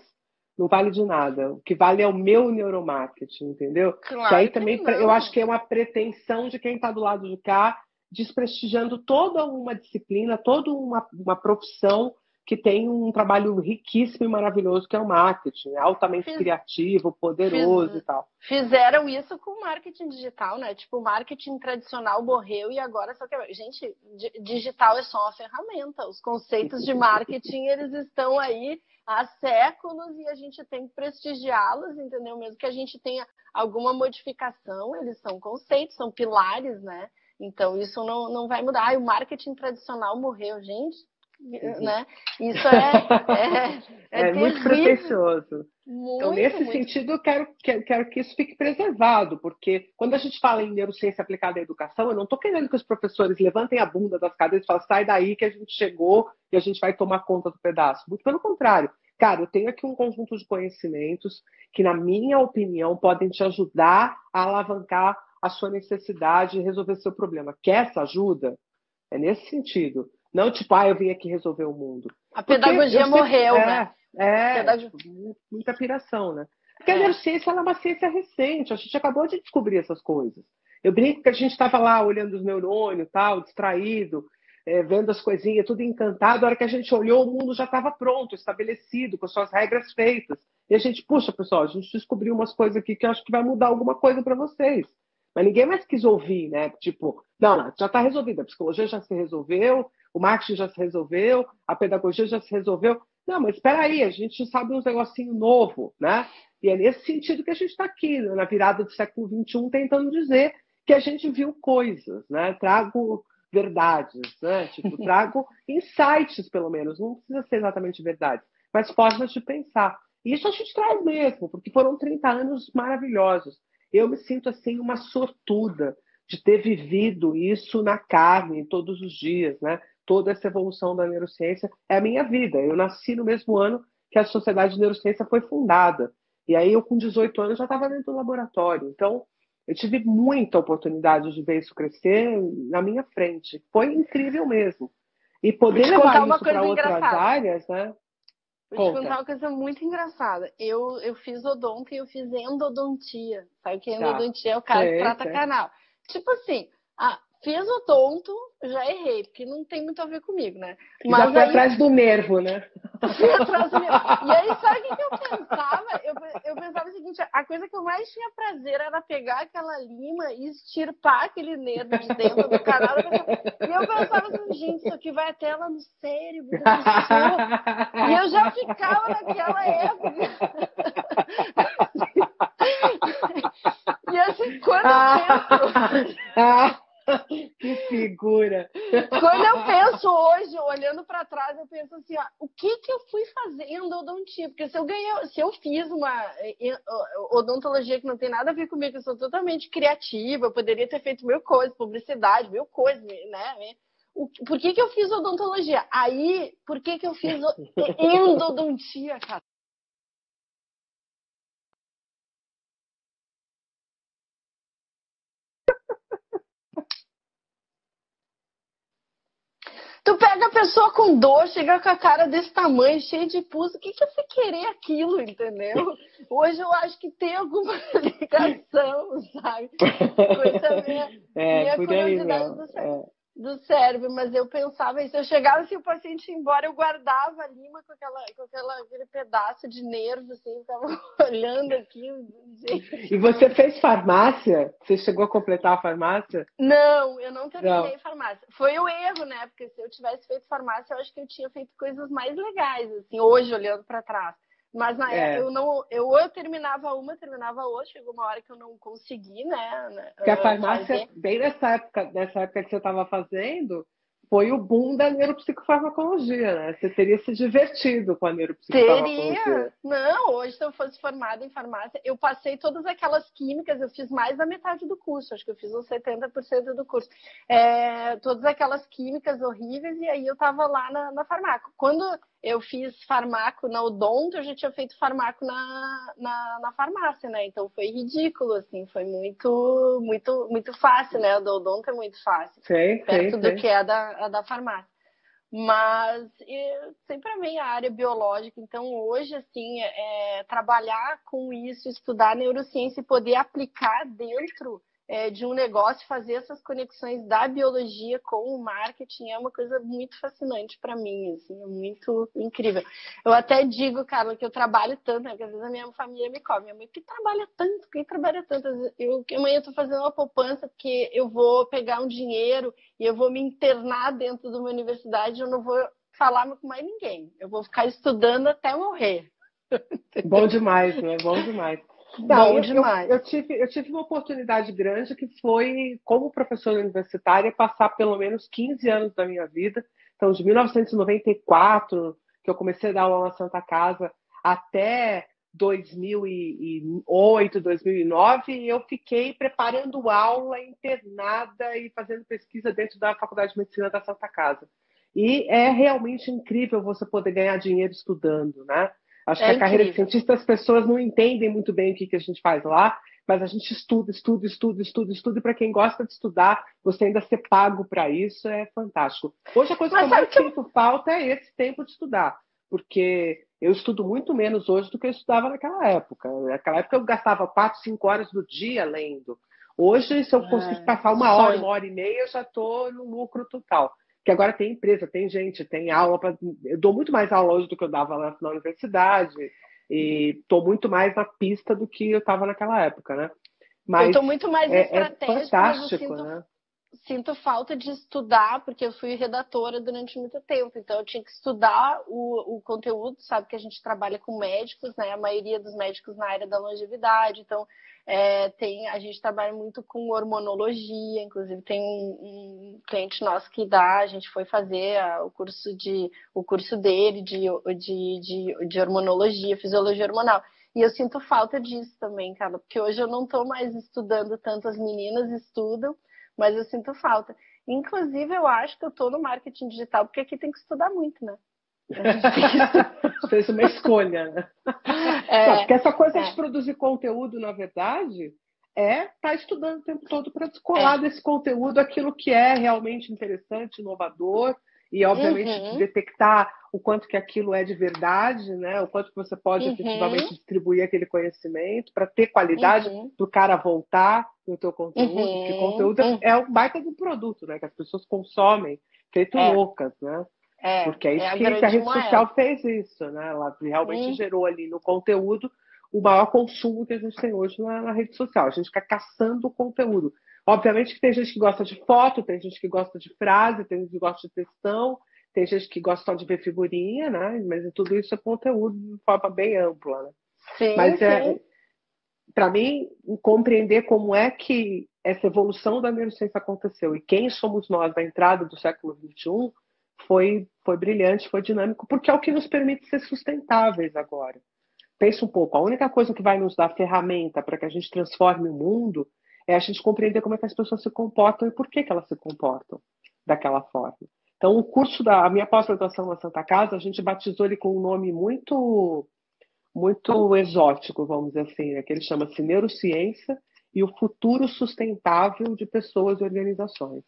não vale de nada. O que vale é o meu neuromarketing, entendeu? Claro que aí também eu acho que é uma pretensão de quem está do lado de cá desprestigiando toda uma disciplina, toda uma, uma profissão que tem um trabalho riquíssimo e maravilhoso que é o marketing, é altamente Fiz, criativo, poderoso fiz, e tal. Fizeram isso com o marketing digital, né? Tipo, o marketing tradicional morreu e agora só que gente, digital é só uma ferramenta. Os conceitos de marketing eles estão aí há séculos e a gente tem que prestigiá-los, entendeu? Mesmo que a gente tenha alguma modificação, eles são conceitos, são pilares, né? Então, isso não, não vai mudar. Ah, o marketing tradicional morreu, gente. Né? Isso é, é, é, é muito pretensioso. Muito, então, nesse muito. sentido, eu quero, quero, quero que isso fique preservado, porque quando a gente fala em neurociência aplicada à educação, eu não estou querendo que os professores levantem a bunda das cadeiras e falem, sai daí que a gente chegou e a gente vai tomar conta do pedaço. Muito pelo contrário. Cara, eu tenho aqui um conjunto de conhecimentos que, na minha opinião, podem te ajudar a alavancar a sua necessidade de resolver seu problema. Quer essa ajuda? É nesse sentido. Não tipo, ah, eu vim aqui resolver o mundo. A pedagogia morreu, é, né? É, pedagogia... muita piração, né? Porque é. a neurociência é uma ciência recente, a gente acabou de descobrir essas coisas. Eu brinco que a gente estava lá olhando os neurônios, tal, distraído, é, vendo as coisinhas, tudo encantado. A hora que a gente olhou, o mundo já estava pronto, estabelecido, com suas regras feitas. E a gente, puxa, pessoal, a gente descobriu umas coisas aqui que eu acho que vai mudar alguma coisa para vocês. Mas ninguém mais quis ouvir, né? Tipo, não, não já está resolvido, a psicologia já se resolveu, o marketing já se resolveu, a pedagogia já se resolveu. Não, mas espera aí, a gente sabe um negocinho novo, né? E é nesse sentido que a gente está aqui, né? na virada do século XXI, tentando dizer que a gente viu coisas, né? Trago verdades, né? Tipo, trago insights, pelo menos. Não precisa ser exatamente verdades, mas formas de pensar. E isso a gente traz mesmo, porque foram 30 anos maravilhosos. Eu me sinto assim uma sortuda de ter vivido isso na carne todos os dias, né? Toda essa evolução da neurociência é a minha vida. Eu nasci no mesmo ano que a Sociedade de Neurociência foi fundada. E aí eu com 18 anos já estava dentro do laboratório. Então, eu tive muita oportunidade de ver isso crescer na minha frente. Foi incrível mesmo. E poder levar isso para outras áreas, né? Vou te contar uma coisa muito engraçada. Eu, eu fiz odonto e eu fiz endodontia. Sabe que tá. endodontia tá. é o cara que trata canal. Tipo assim, a, fiz odonto, já errei, porque não tem muito a ver comigo, né? Mas já foi aí... atrás do nervo, né? Fui atrás do nervo. E aí, sabe o que eu pensava? Eu, eu pensava o seguinte, a coisa que eu mais tinha prazer era pegar aquela lima e extirpar aquele nervo de dentro do canal. E eu pensava assim, gente, isso aqui vai até lá no cérebro, no E eu já ficava naquela época. E assim, quando eu. que figura! Quando eu penso hoje, olhando para trás, eu penso assim, ó, o que que eu fui fazendo odontia? Porque se eu ganhei, se eu fiz uma eh, eh, odontologia que não tem nada a ver comigo, eu sou totalmente criativa, eu poderia ter feito mil coisas, publicidade, mil coisas, né? O, por que que eu fiz odontologia? Aí, por que que eu fiz endodontia, cara? Tu pega a pessoa com dor, chega com a cara desse tamanho, cheia de pulso, o que, que você querer aquilo, entendeu? Hoje eu acho que tem alguma ligação, sabe? Com essa minha, é, minha curiosidade aí, do cérebro. Do cérebro, mas eu pensava isso. Eu chegava assim, o paciente ia embora, eu guardava a lima com, aquela, com aquela, aquele pedaço de nervo, assim, ficava olhando aqui. Gente. E você fez farmácia? Você chegou a completar a farmácia? Não, eu não terminei não. farmácia. Foi o erro, né? Porque se eu tivesse feito farmácia, eu acho que eu tinha feito coisas mais legais, assim, hoje, olhando para trás. Mas na é. época eu não. Eu, eu terminava uma, terminava outra, chegou uma hora que eu não consegui, né? Porque a farmácia, fazer. bem nessa época, nessa época que você estava fazendo, foi o boom da neuropsicofarmacologia, né? Você teria se divertido com a neuropsicofarmacologia. Teria. Não, hoje se eu fosse formada em farmácia, eu passei todas aquelas químicas, eu fiz mais da metade do curso, acho que eu fiz uns 70% do curso. É, todas aquelas químicas horríveis, e aí eu tava lá na, na farmácia. Quando eu fiz farmaco na Odonto, eu já tinha feito farmaco na, na, na, farmácia, né? Então foi ridículo, assim, foi muito, muito, muito fácil, né? A da Odonto é muito fácil. Sim, perto sim, do que é a da, a da farmácia. Mas eu, sempre amei a área biológica, então hoje, assim, é, trabalhar com isso, estudar neurociência e poder aplicar dentro é, de um negócio, fazer essas conexões da biologia com o marketing é uma coisa muito fascinante para mim, assim, é muito incrível. Eu até digo, Carla, que eu trabalho tanto, né, porque às vezes a minha família me come, minha mãe, que trabalha tanto, quem trabalha tanto? Eu, amanhã eu tô fazendo uma poupança porque eu vou pegar um dinheiro e eu vou me internar dentro de uma universidade, eu não vou falar com mais ninguém, eu vou ficar estudando até morrer. Bom demais, né? Bom demais. Não, Bom eu, demais. Eu, eu, tive, eu tive uma oportunidade grande que foi, como professora universitária, passar pelo menos 15 anos da minha vida. Então, de 1994, que eu comecei a dar aula na Santa Casa, até 2008, 2009, eu fiquei preparando aula internada e fazendo pesquisa dentro da Faculdade de Medicina da Santa Casa. E é realmente incrível você poder ganhar dinheiro estudando, né? Acho é que a carreira de cientista as pessoas não entendem muito bem o que, que a gente faz lá, mas a gente estuda, estuda, estuda, estuda, estuda, e para quem gosta de estudar, você ainda ser pago para isso é fantástico. Hoje a coisa mas que eu mais que... sinto falta é esse tempo de estudar, porque eu estudo muito menos hoje do que eu estudava naquela época. Naquela época eu gastava quatro, cinco horas do dia lendo. Hoje, se eu conseguir é, passar uma hora, uma hora e meia, eu já estou no lucro total que agora tem empresa, tem gente, tem aula. Pra... Eu dou muito mais aula hoje do que eu dava na, na universidade. E estou muito mais na pista do que eu estava naquela época, né? Mas eu estou muito mais é, estratégica, é fantástico, né? Sinto falta de estudar, porque eu fui redatora durante muito tempo, então eu tinha que estudar o, o conteúdo, sabe que a gente trabalha com médicos, né? A maioria dos médicos na área da longevidade, então é, tem, a gente trabalha muito com hormonologia, inclusive tem um, um, cliente nosso que dá, a gente foi fazer a, o curso de o curso dele de, de, de, de hormonologia, fisiologia hormonal. E eu sinto falta disso também, cara, porque hoje eu não estou mais estudando tanto, as meninas estudam, mas eu sinto falta. Inclusive, eu acho que eu estou no marketing digital, porque aqui tem que estudar muito, né? Fez uma escolha, né? É, Não, porque essa coisa é. de produzir conteúdo, na verdade, é estar tá estudando o tempo todo para descolar é. desse conteúdo aquilo que é realmente interessante, inovador, e obviamente uhum. detectar o quanto que aquilo é de verdade, né? O quanto que você pode uhum. efetivamente distribuir aquele conhecimento para ter qualidade uhum. para o cara voltar no teu conteúdo, porque uhum. conteúdo é, é um baita do produto, né? Que as pessoas consomem feito é. loucas, né? É, Porque é isso é que, a, que a rede social fez isso, né? Ela realmente gerou ali no conteúdo o maior consumo que a gente tem hoje na, na, rede social. A gente fica caçando o conteúdo. Obviamente que tem gente que gosta de foto, tem gente que gosta de frase, tem gente que gosta de textão, tem gente que gosta só de ver figurinha, né? Mas tudo isso é conteúdo de forma bem ampla, né? Sim, Mas é, para mim, compreender como é que essa evolução da neurociência aconteceu e quem somos nós da entrada do século XXI foi, foi brilhante, foi dinâmico, porque é o que nos permite ser sustentáveis agora. Pensa um pouco, a única coisa que vai nos dar ferramenta para que a gente transforme o mundo é a gente compreender como é que as pessoas se comportam e por que, que elas se comportam daquela forma. Então, o curso da minha pós-graduação na Santa Casa, a gente batizou ele com um nome muito muito exótico, vamos dizer assim, né? que ele chama-se Neurociência e o Futuro Sustentável de Pessoas e Organizações.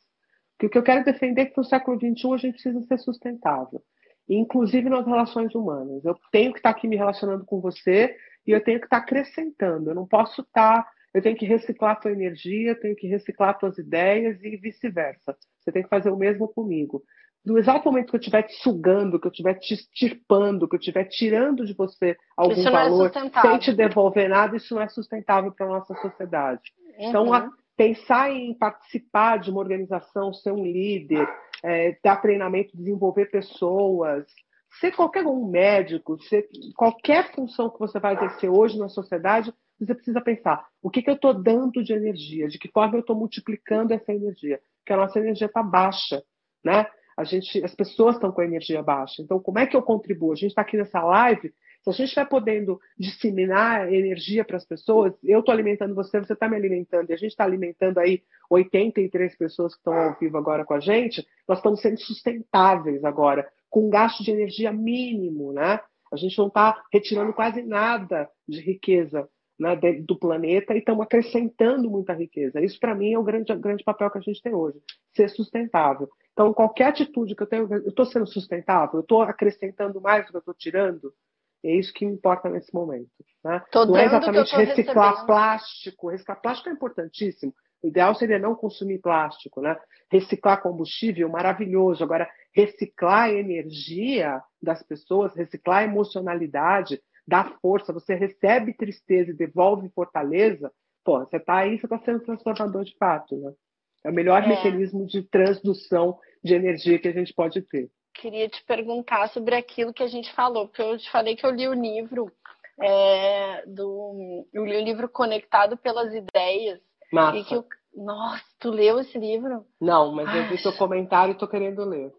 Porque o que eu quero defender é que no século XXI a gente precisa ser sustentável, inclusive nas relações humanas. Eu tenho que estar aqui me relacionando com você e eu tenho que estar acrescentando. Eu não posso estar. Eu tenho que reciclar a tua energia, eu tenho que reciclar as tuas ideias e vice-versa. Você tem que fazer o mesmo comigo. No exato momento que eu estiver te sugando, que eu estiver te extirpando, que eu estiver tirando de você algum isso valor é sem te devolver nada, isso não é sustentável para a nossa sociedade. Então, uhum. Então, pensar em participar de uma organização, ser um líder, é, dar treinamento, desenvolver pessoas, ser qualquer um médico, ser qualquer função que você vai exercer hoje na sociedade, você precisa pensar o que, que eu estou dando de energia, de que forma eu estou multiplicando essa energia, porque a nossa energia está baixa, né? a gente, as pessoas estão com a energia baixa. Então, como é que eu contribuo? A gente está aqui nessa live, se a gente vai podendo disseminar energia para as pessoas, eu estou alimentando você, você está me alimentando, e a gente está alimentando aí 83 pessoas que estão ao vivo agora com a gente, nós estamos sendo sustentáveis agora, com um gasto de energia mínimo, né? A gente não está retirando quase nada de riqueza né, do planeta e estamos acrescentando muita riqueza. Isso, para mim, é o grande, grande papel que a gente tem hoje, ser sustentável. Então, qualquer atitude que eu tenho, eu estou sendo sustentável, eu estou acrescentando mais do que eu estou tirando, é isso que me importa nesse momento. Né? Não é exatamente reciclar recebendo. plástico. Reciclar plástico é importantíssimo. O ideal seria não consumir plástico, né? Reciclar combustível, maravilhoso. Agora, reciclar a energia das pessoas, reciclar a emocionalidade, dá força. Você recebe tristeza e devolve fortaleza. Pô, você está aí, você está sendo transformador de fato, né? É o melhor é. mecanismo de transdução de energia que a gente pode ter. Queria te perguntar sobre aquilo que a gente falou, porque eu te falei que eu li o livro é, do eu li o livro Conectado pelas Ideias Massa. E que eu... Nossa, tu leu esse livro? Não, mas Ai. eu vi seu comentário e tô querendo ler.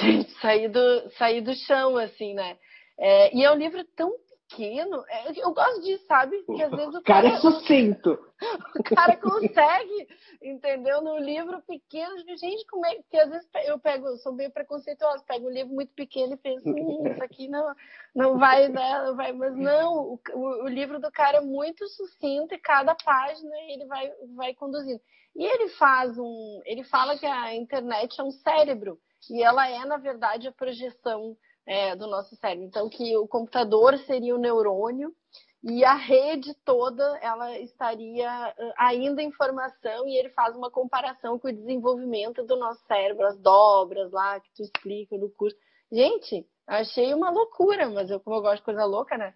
Gente, saí do, saí do chão, assim, né? É, e é um livro tão pequeno. É, eu gosto disso, sabe? Que às vezes o cara, cara é sucinto. O cara consegue, entendeu? No livro pequeno, gente, como é que às vezes eu pego, eu sou meio preconceituosa, pego um livro muito pequeno e penso, hum, isso aqui não, não vai, né? Não vai, mas não, o, o, o livro do cara é muito sucinto e cada página ele vai, vai conduzindo. E ele faz um, ele fala que a internet é um cérebro e ela é na verdade a projeção é, do nosso cérebro. Então, que o computador seria o neurônio e a rede toda ela estaria ainda em formação e ele faz uma comparação com o desenvolvimento do nosso cérebro, as dobras lá que tu explica no curso. Gente, achei uma loucura, mas eu como eu gosto de coisa louca, né?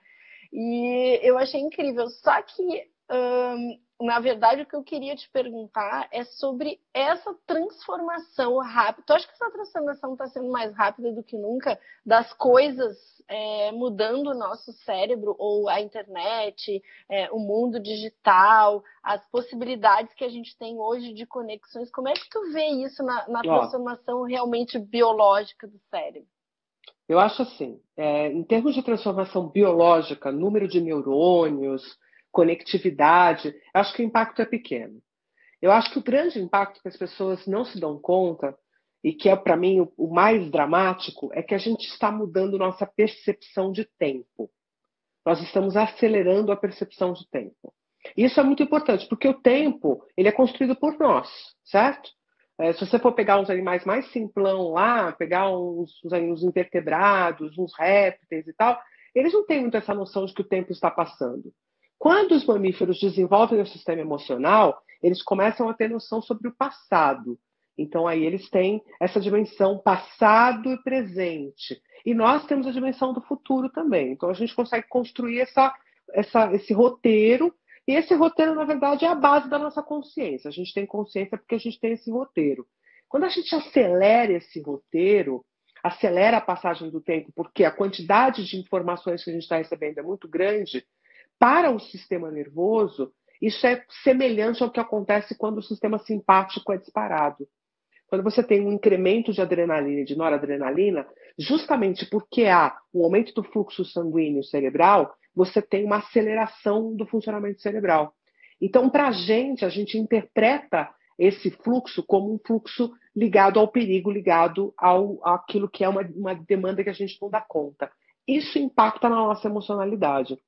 E eu achei incrível. Só que na verdade, o que eu queria te perguntar é sobre essa transformação rápida. Tu acha que essa transformação está sendo mais rápida do que nunca das coisas é, mudando o nosso cérebro, ou a internet, é, o mundo digital, as possibilidades que a gente tem hoje de conexões? Como é que tu vê isso na, na transformação realmente biológica do cérebro? Eu acho assim, é, em termos de transformação biológica, número de neurônios, conectividade, acho que o impacto é pequeno. Eu acho que o grande impacto que as pessoas não se dão conta, e que é para mim o, o mais dramático, é que a gente está mudando nossa percepção de tempo. Nós estamos acelerando a percepção de tempo. Isso é muito importante, porque o tempo ele é construído por nós, certo? É, se você for pegar uns animais mais simplão lá, pegar uns, uns invertebrados, uns répteis e tal, eles não têm muito essa noção de que o tempo está passando. Quando os mamíferos desenvolvem o sistema emocional, eles começam a ter noção sobre o passado. Então, aí eles têm essa dimensão passado e presente. E nós temos a dimensão do futuro também. Então, a gente consegue construir essa, essa, esse roteiro. E esse roteiro, na verdade, é a base da nossa consciência. A gente tem consciência porque a gente tem esse roteiro. Quando a gente acelera esse roteiro, acelera a passagem do tempo, porque a quantidade de informações que a gente está recebendo é muito grande, para o sistema nervoso, isso é semelhante ao que acontece quando o sistema simpático é disparado. Quando você tem um incremento de adrenalina e de noradrenalina, justamente porque há um aumento do fluxo sanguíneo cerebral, você tem uma aceleração do funcionamento cerebral. Então, para a gente, a gente interpreta esse fluxo como um fluxo ligado ao perigo, ligado ao aquilo que é uma, uma demanda que a gente não dá conta. Isso impacta na nossa emocionalidade.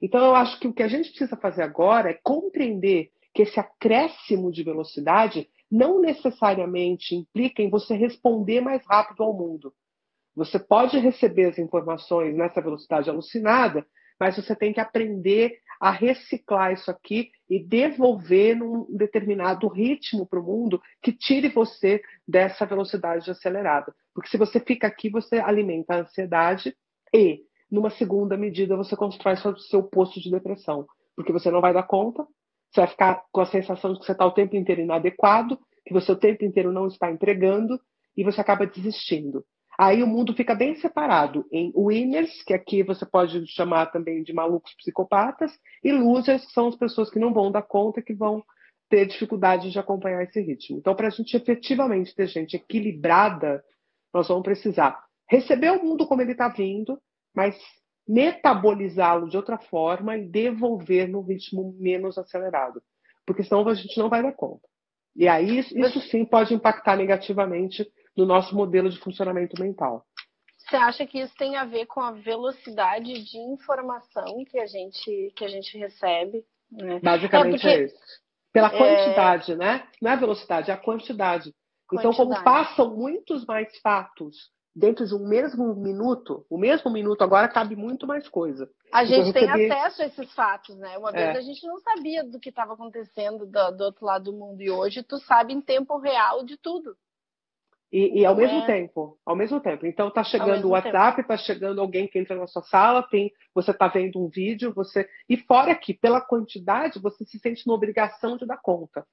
Então, eu acho que o que a gente precisa fazer agora é compreender que esse acréscimo de velocidade não necessariamente implica em você responder mais rápido ao mundo. Você pode receber as informações nessa velocidade alucinada, mas você tem que aprender a reciclar isso aqui e devolver num determinado ritmo para o mundo que tire você dessa velocidade acelerada. Porque se você fica aqui, você alimenta a ansiedade e numa segunda medida, você constrói o seu posto de depressão, porque você não vai dar conta, você vai ficar com a sensação de que você está o tempo inteiro inadequado, que você o tempo inteiro não está entregando, e você acaba desistindo. Aí o mundo fica bem separado em winners, que aqui você pode chamar também de malucos psicopatas, e losers, que são as pessoas que não vão dar conta, que vão ter dificuldade de acompanhar esse ritmo. Então, para a gente efetivamente ter gente equilibrada Nós vamos precisar receber o mundo como ele está vindo, mas metabolizá-lo de outra forma e devolver no ritmo menos acelerado. Porque senão a gente não vai dar conta. E aí isso sim pode impactar negativamente no nosso modelo de funcionamento mental. Você acha que isso tem a ver com a velocidade de informação que a gente, que a gente recebe? Né? Basicamente é, porque... é isso. Pela é. quantidade, é... né? Não é a velocidade, é a quantidade. quantidade. Então, como passam muitos mais fatos dentro de um mesmo minuto, o mesmo minuto agora cabe muito mais coisa. A gente recebi... tem acesso a esses fatos, né? Uma vez é. a gente não sabia do que estava acontecendo do, do, outro lado do mundo e hoje tu sabe em tempo real de tudo. E, e ao mesmo é. tempo, ao mesmo tempo. Então tá chegando o WhatsApp, tempo. tá chegando alguém que entra na sua sala, tem, você tá vendo um vídeo, você e fora que pela quantidade você se sente na obrigação de dar conta.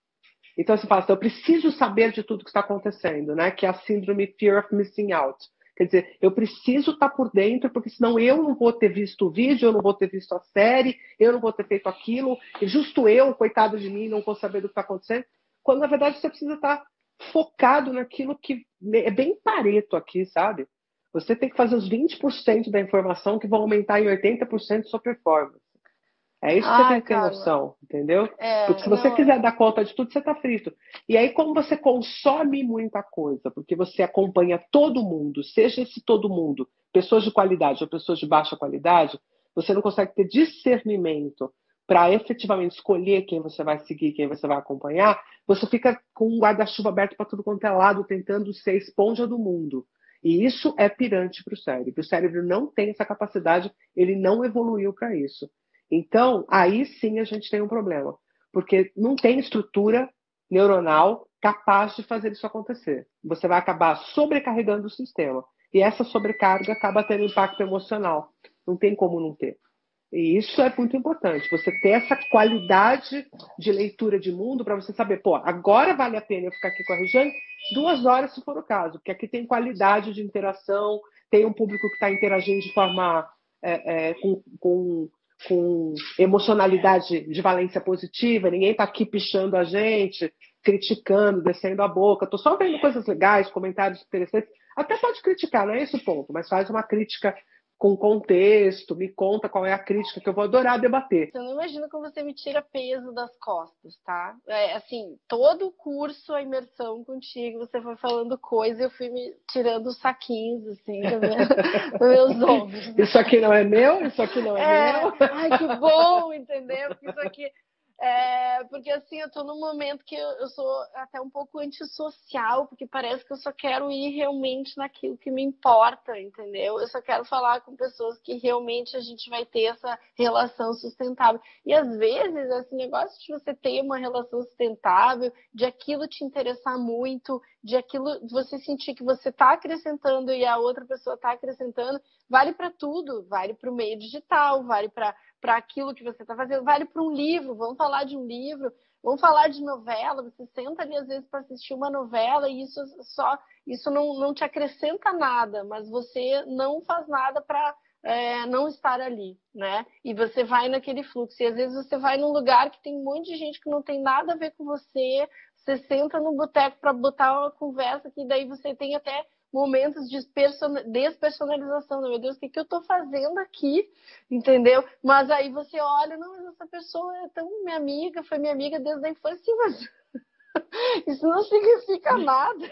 Então você fala assim, eu preciso saber de tudo que está acontecendo, né? Que é a síndrome fear of missing out. Quer dizer, eu preciso estar tá por dentro, porque senão eu não vou ter visto o vídeo, eu não vou ter visto a série, eu não vou ter feito aquilo, e justo eu, coitado de mim, não vou saber do que está acontecendo. Quando na verdade você precisa estar tá focado naquilo que é bem pareto aqui, sabe? Você tem que fazer os 20% da informação que vão aumentar em 80% sua performance. É isso que Ai, você tem que ter noção, entendeu? É, porque se você não... quiser dar conta de tudo, você está frito. E aí, como você consome muita coisa, porque você acompanha todo mundo, seja esse todo mundo, pessoas de qualidade ou pessoas de baixa qualidade, você não consegue ter discernimento para efetivamente escolher quem você vai seguir, quem você vai acompanhar, você fica com um guarda-chuva aberto para tudo quanto é lado, tentando ser esponja do mundo. E isso é pirante para o cérebro. O cérebro não tem essa capacidade, ele não evoluiu para isso. Então, aí sim a gente tem um problema, porque não tem estrutura neuronal capaz de fazer isso acontecer. Você vai acabar sobrecarregando o sistema. E essa sobrecarga acaba tendo impacto emocional. Não tem como não ter. E isso é muito importante, você ter essa qualidade de leitura de mundo para você saber, pô, agora vale a pena eu ficar aqui com a Regiane duas horas, se for o caso, porque aqui tem qualidade de interação, tem um público que está interagindo de forma é, é, com, com, com, emocionalidade de valência positiva, ninguém está aqui pichando a gente, criticando, descendo a boca, estou só vendo coisas legais, comentários interessantes. Até pode criticar, não é esse o ponto, mas faz uma crítica com contexto, me conta qual é a crítica que eu vou adorar debater. Você não imagina como você me tira peso das costas, tá? É, assim, todo o curso, a imersão contigo, você foi falando coisa, eu fui me tirando os saquinhos, assim, dos meus ombros. Isso aqui não é meu? Isso aqui não é, é meu? Ai, que bom, entendeu? Isso aqui é, porque assim, eu tô num momento que eu, eu, sou até um pouco antissocial, porque parece que eu só quero ir realmente naquilo que me importa, entendeu? Eu só quero falar com pessoas que realmente a gente vai ter essa relação sustentável. E às vezes, esse negócio de você ter uma relação sustentável, de aquilo te interessar muito, de aquilo você sentir que você está acrescentando e a outra pessoa está acrescentando, vale para tudo, vale para o meio digital, vale para para aquilo que você está fazendo, vale para um livro, vamos falar de um livro, vamos falar de novela, você senta ali às vezes para assistir uma novela e isso só isso não, não te acrescenta nada, mas você não faz nada para é, não estar ali, né? E você vai naquele fluxo. E às vezes você vai num lugar que tem um monte de gente que não tem nada a ver com você, você senta no boteco para botar uma conversa que daí você tem até momentos de despersonalização. Meu Deus, o que, que eu estou fazendo aqui? Entendeu? Mas aí você olha, não, mas essa pessoa é tão minha amiga, foi minha amiga desde a infância, mas isso não significa nada.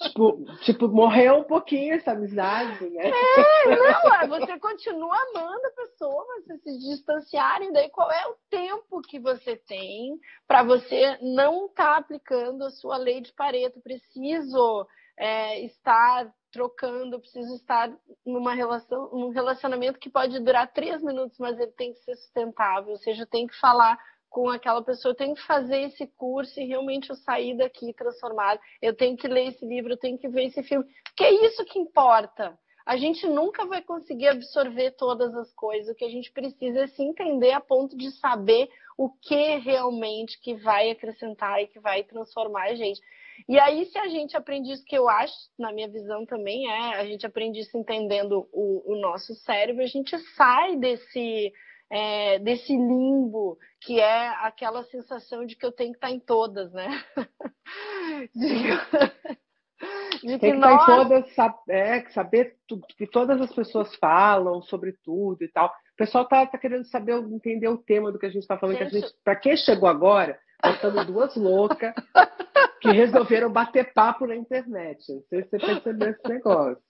Tipo, tipo, morreu um pouquinho essa amizade, né? É, não, é, você continua amando a pessoa, vocês se distanciarem, daí qual é o tempo que você tem para você não estar tá aplicando a sua lei de Pareto? Preciso é, estar trocando, preciso estar numa relação, num relacionamento que pode durar três minutos, mas ele tem que ser sustentável, ou seja, eu tenho que falar com aquela pessoa, eu tenho que fazer esse curso e realmente eu sair daqui transformado, eu tenho que ler esse livro, eu tenho que ver esse filme, porque é isso que importa. A gente nunca vai conseguir absorver todas as coisas, o que a gente precisa é se entender a ponto de saber o que realmente que vai acrescentar e que vai transformar a gente. E aí, se a gente aprende isso, que eu acho, na minha visão também, é, a gente aprende isso entendendo o, o nosso cérebro, a gente sai desse, é, desse limbo que é aquela sensação de que eu tenho que estar em todas, né? de, De tem que, nós... todas, é, saber tudo, que todas as pessoas falam sobre tudo e tal. O pessoal tá, tá querendo saber, entender o tema do que a gente está falando. Gente... Para quem chegou agora, nós estamos duas loucas que resolveram bater papo na internet. Não sei se você percebeu esse negócio.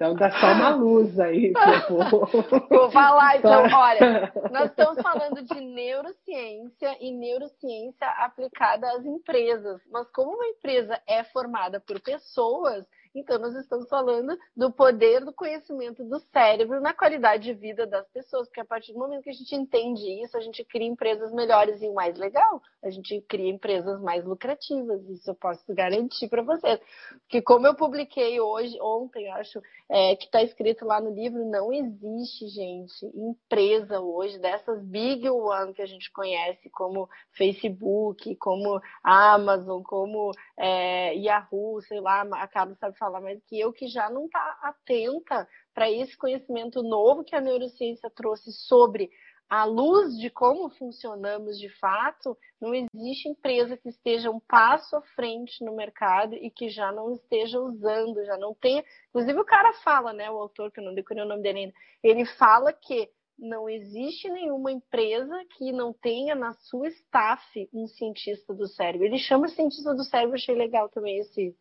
Então dá só uma luz aí. Tipo... Vou falar, então, olha, nós estamos falando de neurociência e neurociência aplicada às empresas. Mas como uma empresa é formada por pessoas, então, nós estamos falando do poder do conhecimento do cérebro na qualidade de vida das pessoas, porque a partir do momento que a gente entende isso, a gente cria empresas melhores e o mais legal, a gente cria empresas mais lucrativas. Isso eu posso garantir para vocês. Porque, como eu publiquei hoje, ontem, acho, é, que está escrito lá no livro, não existe, gente, empresa hoje dessas big one que a gente conhece, como Facebook, como Amazon, como é, Yahoo, sei lá, a Carlos sabe falar mais que eu, que já não está atenta para esse conhecimento novo que a neurociência trouxe sobre a luz de como funcionamos de fato, não existe empresa que esteja um passo à frente no mercado e que já não esteja usando, já não tenha. Inclusive, o cara fala, né? O autor, que eu não decorei o nome dele ainda, ele fala que não existe nenhuma empresa que não tenha na sua staff um cientista do cérebro. Ele chama cientista do cérebro, achei legal também esse,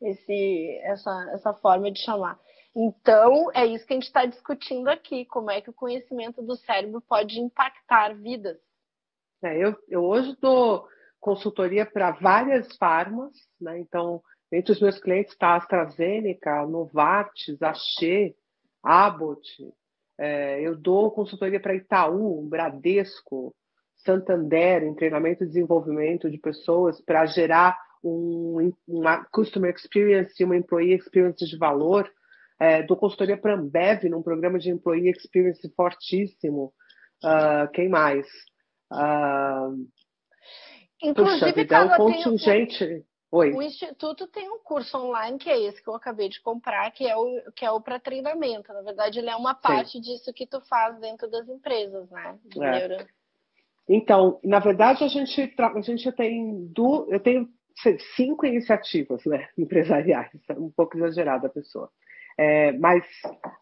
esse, essa, essa forma de chamar. Então, é isso que a gente está discutindo aqui, como é que o conhecimento do cérebro pode impactar vidas. É, eu, eu hoje dou consultoria para várias farmas, né? então, entre os meus clientes está a AstraZeneca, Novartis, Axê, Abbott, é, eu dou consultoria para Itaú, Bradesco, Santander, em treinamento e desenvolvimento de pessoas para gerar um, uma customer experience e uma employee experience de valor. É, dou consultoria para Ambev num programa de employee experience fortíssimo. Uh, quem mais? Uh, Inclusive, puxa, é um contingente. Oi. O Instituto tem um curso online que é esse que eu acabei de comprar, que é o, que é o para treinamento. Na verdade, ele é uma parte Sim. disso que tu faz dentro das empresas, né? É. Então, na verdade, a gente, a gente tem do, eu tenho cinco iniciativas né, empresariais, é um pouco exagerada a pessoa. É, mas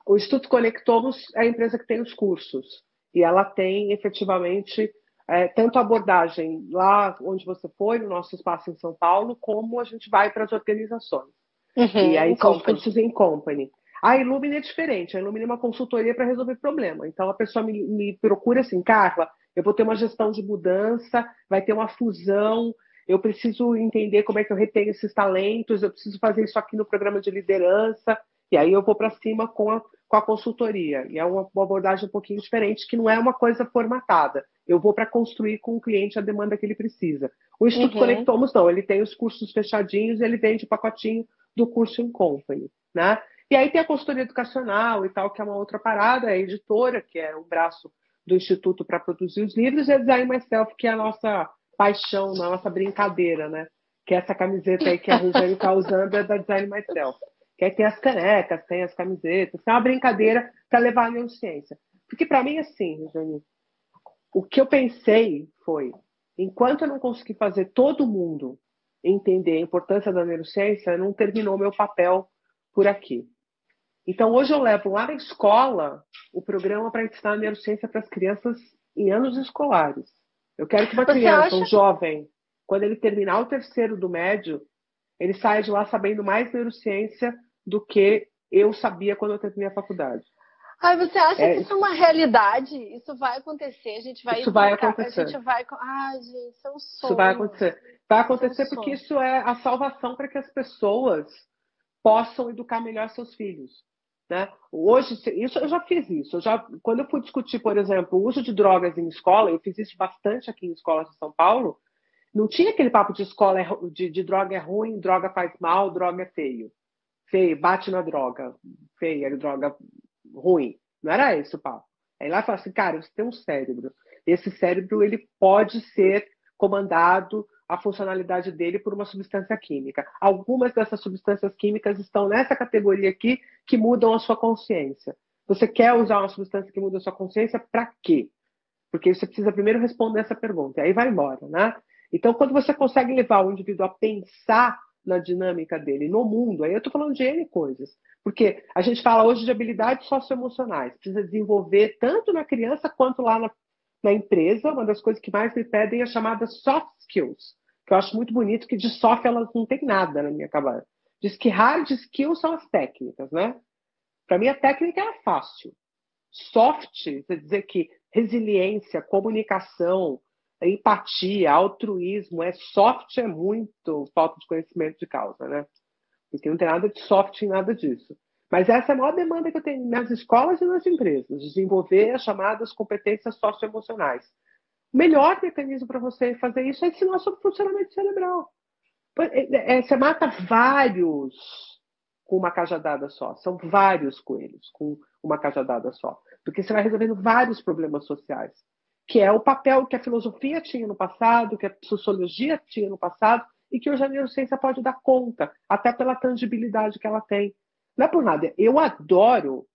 o Instituto Conectomos é a empresa que tem os cursos e ela tem efetivamente é, tanto abordagem lá onde você foi, no nosso espaço em São Paulo, como a gente vai para as organizações. Uhum, e aí são os cursos em company. A Illumina é diferente. A Illumina é uma consultoria para resolver problema. Então a pessoa me, me, procura assim, Carla, eu vou ter uma gestão de mudança, vai ter uma fusão, eu preciso entender como é que eu retenho esses talentos, eu preciso fazer isso aqui no programa de liderança. E aí eu vou para cima com a, com a consultoria. E é uma, uma abordagem um pouquinho diferente, que não é uma coisa formatada. Eu vou para construir com o cliente a demanda que ele precisa. O Instituto uhum. Conectomos não, ele tem os cursos fechadinhos e ele vende o pacotinho do curso em company, né? E aí tem a consultoria educacional e tal, que é uma outra parada, a editora, que é um braço do Instituto para produzir os livros, e a Design Myself, que é a nossa paixão, a nossa brincadeira, né? Que essa camiseta aí que a Rosane está usando é da Design Myself. Que aí tem as canecas, tem as camisetas, é uma brincadeira para levar a neurociência. Porque para mim, assim, Rosane, o que eu pensei foi, enquanto eu não consegui fazer todo mundo entender a importância da neurociência, não terminou meu papel por aqui. Então, hoje eu levo lá na escola o programa para ensinar a neurociência para as crianças em anos escolares. Eu quero que uma Você criança, acha... um jovem, quando ele terminar o terceiro do médio, ele saia de lá sabendo mais neurociência do que eu sabia quando eu terminei a faculdade. Ai, você acha é, que isso é uma realidade? Isso vai acontecer? A gente vai Isso vai acontecer. A gente vai. Ai, gente, isso é um sonho. Isso vai acontecer. Vai acontecer é um porque isso é a salvação para que as pessoas possam educar melhor seus filhos. Né? Hoje, isso eu já fiz isso. Eu já, quando eu fui discutir, por exemplo, o uso de drogas em escola, eu fiz isso bastante aqui em escolas de São Paulo. Não tinha aquele papo de escola é de, de droga é ruim, droga faz mal, droga é feio feio, bate na droga, feia, droga ruim. Não era esse o papo. Aí lá fala assim, cara, você tem um cérebro. Esse cérebro ele pode ser comandado a funcionalidade dele por uma substância química. Algumas dessas substâncias químicas estão nessa categoria aqui que mudam a sua consciência. Você quer usar uma substância que muda a sua consciência para quê? Porque você precisa primeiro responder essa pergunta, e aí vai embora, né? Então, quando você consegue levar o indivíduo a pensar na dinâmica dele, no mundo. Aí eu estou falando de N coisas. Porque a gente fala hoje de habilidades socioemocionais. Precisa desenvolver tanto na criança quanto lá na, na empresa. Uma das coisas que mais me pedem é a chamada soft skills, que eu acho muito bonito, que de soft elas não tem nada na minha cabeça. Diz que hard skills são as técnicas, né? Para mim, a técnica é fácil. Soft, quer dizer que resiliência, comunicação, empatia, altruísmo, é soft é muito falta de conhecimento de causa, né? Porque não tem nada de soft em nada disso. Mas essa é a maior demanda que eu tenho nas escolas e nas empresas, desenvolver as chamadas competências socioemocionais. Melhor mecanismo para você fazer isso é ensinar sobre funcionamento cerebral. É, é, você mata vários com uma cajadada só. São vários coelhos com uma cajadada só. Porque você vai resolvendo vários problemas sociais que é o papel que a filosofia tinha no passado, que a sociologia tinha no passado, e que hoje a neurociência pode dar conta, até pela tangibilidade que ela tem. Não é por nada. Eu adoro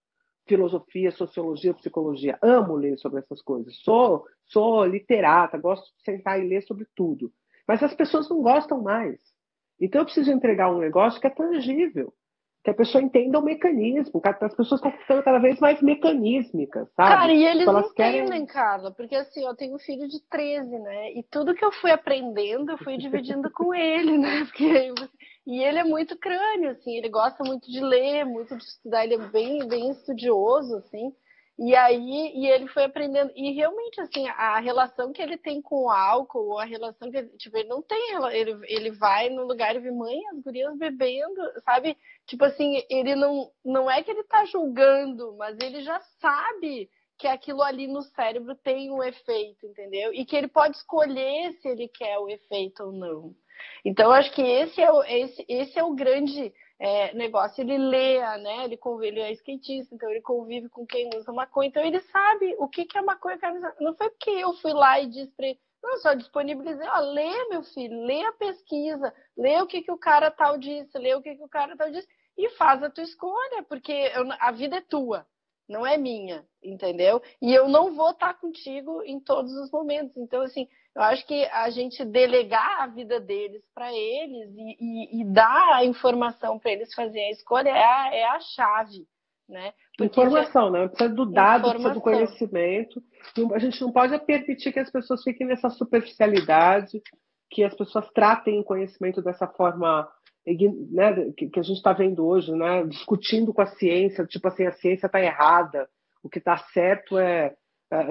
filosofia, sociologia, psicologia. Amo ler sobre essas coisas. Sou, sou literata, gosto de sentar e ler sobre tudo. Mas as pessoas não gostam mais. Então eu preciso entregar um negócio que é tangível que a pessoa entenda o mecanismo. As pessoas estão ficando cada vez mais mecanísmicas, sabe? Cara, e eles não querem... entendem, Carla, porque assim, eu tenho um filho de 13, né? E tudo que eu fui aprendendo, eu fui dividindo com ele, né? Porque... E ele é muito crânio, assim, ele gosta muito de ler, muito de estudar, ele é bem, bem estudioso, assim. E aí, e ele foi aprendendo. E realmente, assim, a relação que ele tem com o álcool, a relação que ele, tipo, ele não tem, ele, ele vai no lugar e vê mãe, as gurias bebendo, sabe? Tipo assim, ele não, não é que ele tá julgando, mas ele já sabe que aquilo ali no cérebro tem um efeito, entendeu? E que ele pode escolher se ele quer o efeito ou não. Então, acho que esse é o, esse, esse é o grande é, negócio. Ele lê, né? Ele, ele é skatista, então ele convive com quem usa maconha. Então ele sabe o que, que é maconha. Não foi porque eu fui lá e disse para ele, não, só disponibilizei, ó, lê, meu filho, lê a pesquisa, lê o que, que o cara tal disse, lê o que, que o cara tal disse, e faz a tua escolha, porque a vida é tua, não é minha, entendeu? E eu não vou estar contigo em todos os momentos. Então, assim, eu acho que a gente delegar a vida deles para eles e, e, e, dar a informação para eles fazerem a escolha é a, é a chave. Né? Porque informação, já... né? Precisa do dado, precisa do conhecimento. A gente não pode permitir que as pessoas fiquem nessa superficialidade, que as pessoas tratem o conhecimento dessa forma né, que, a gente está vendo hoje, né? discutindo com a ciência, tipo assim, a ciência está errada, o que está certo é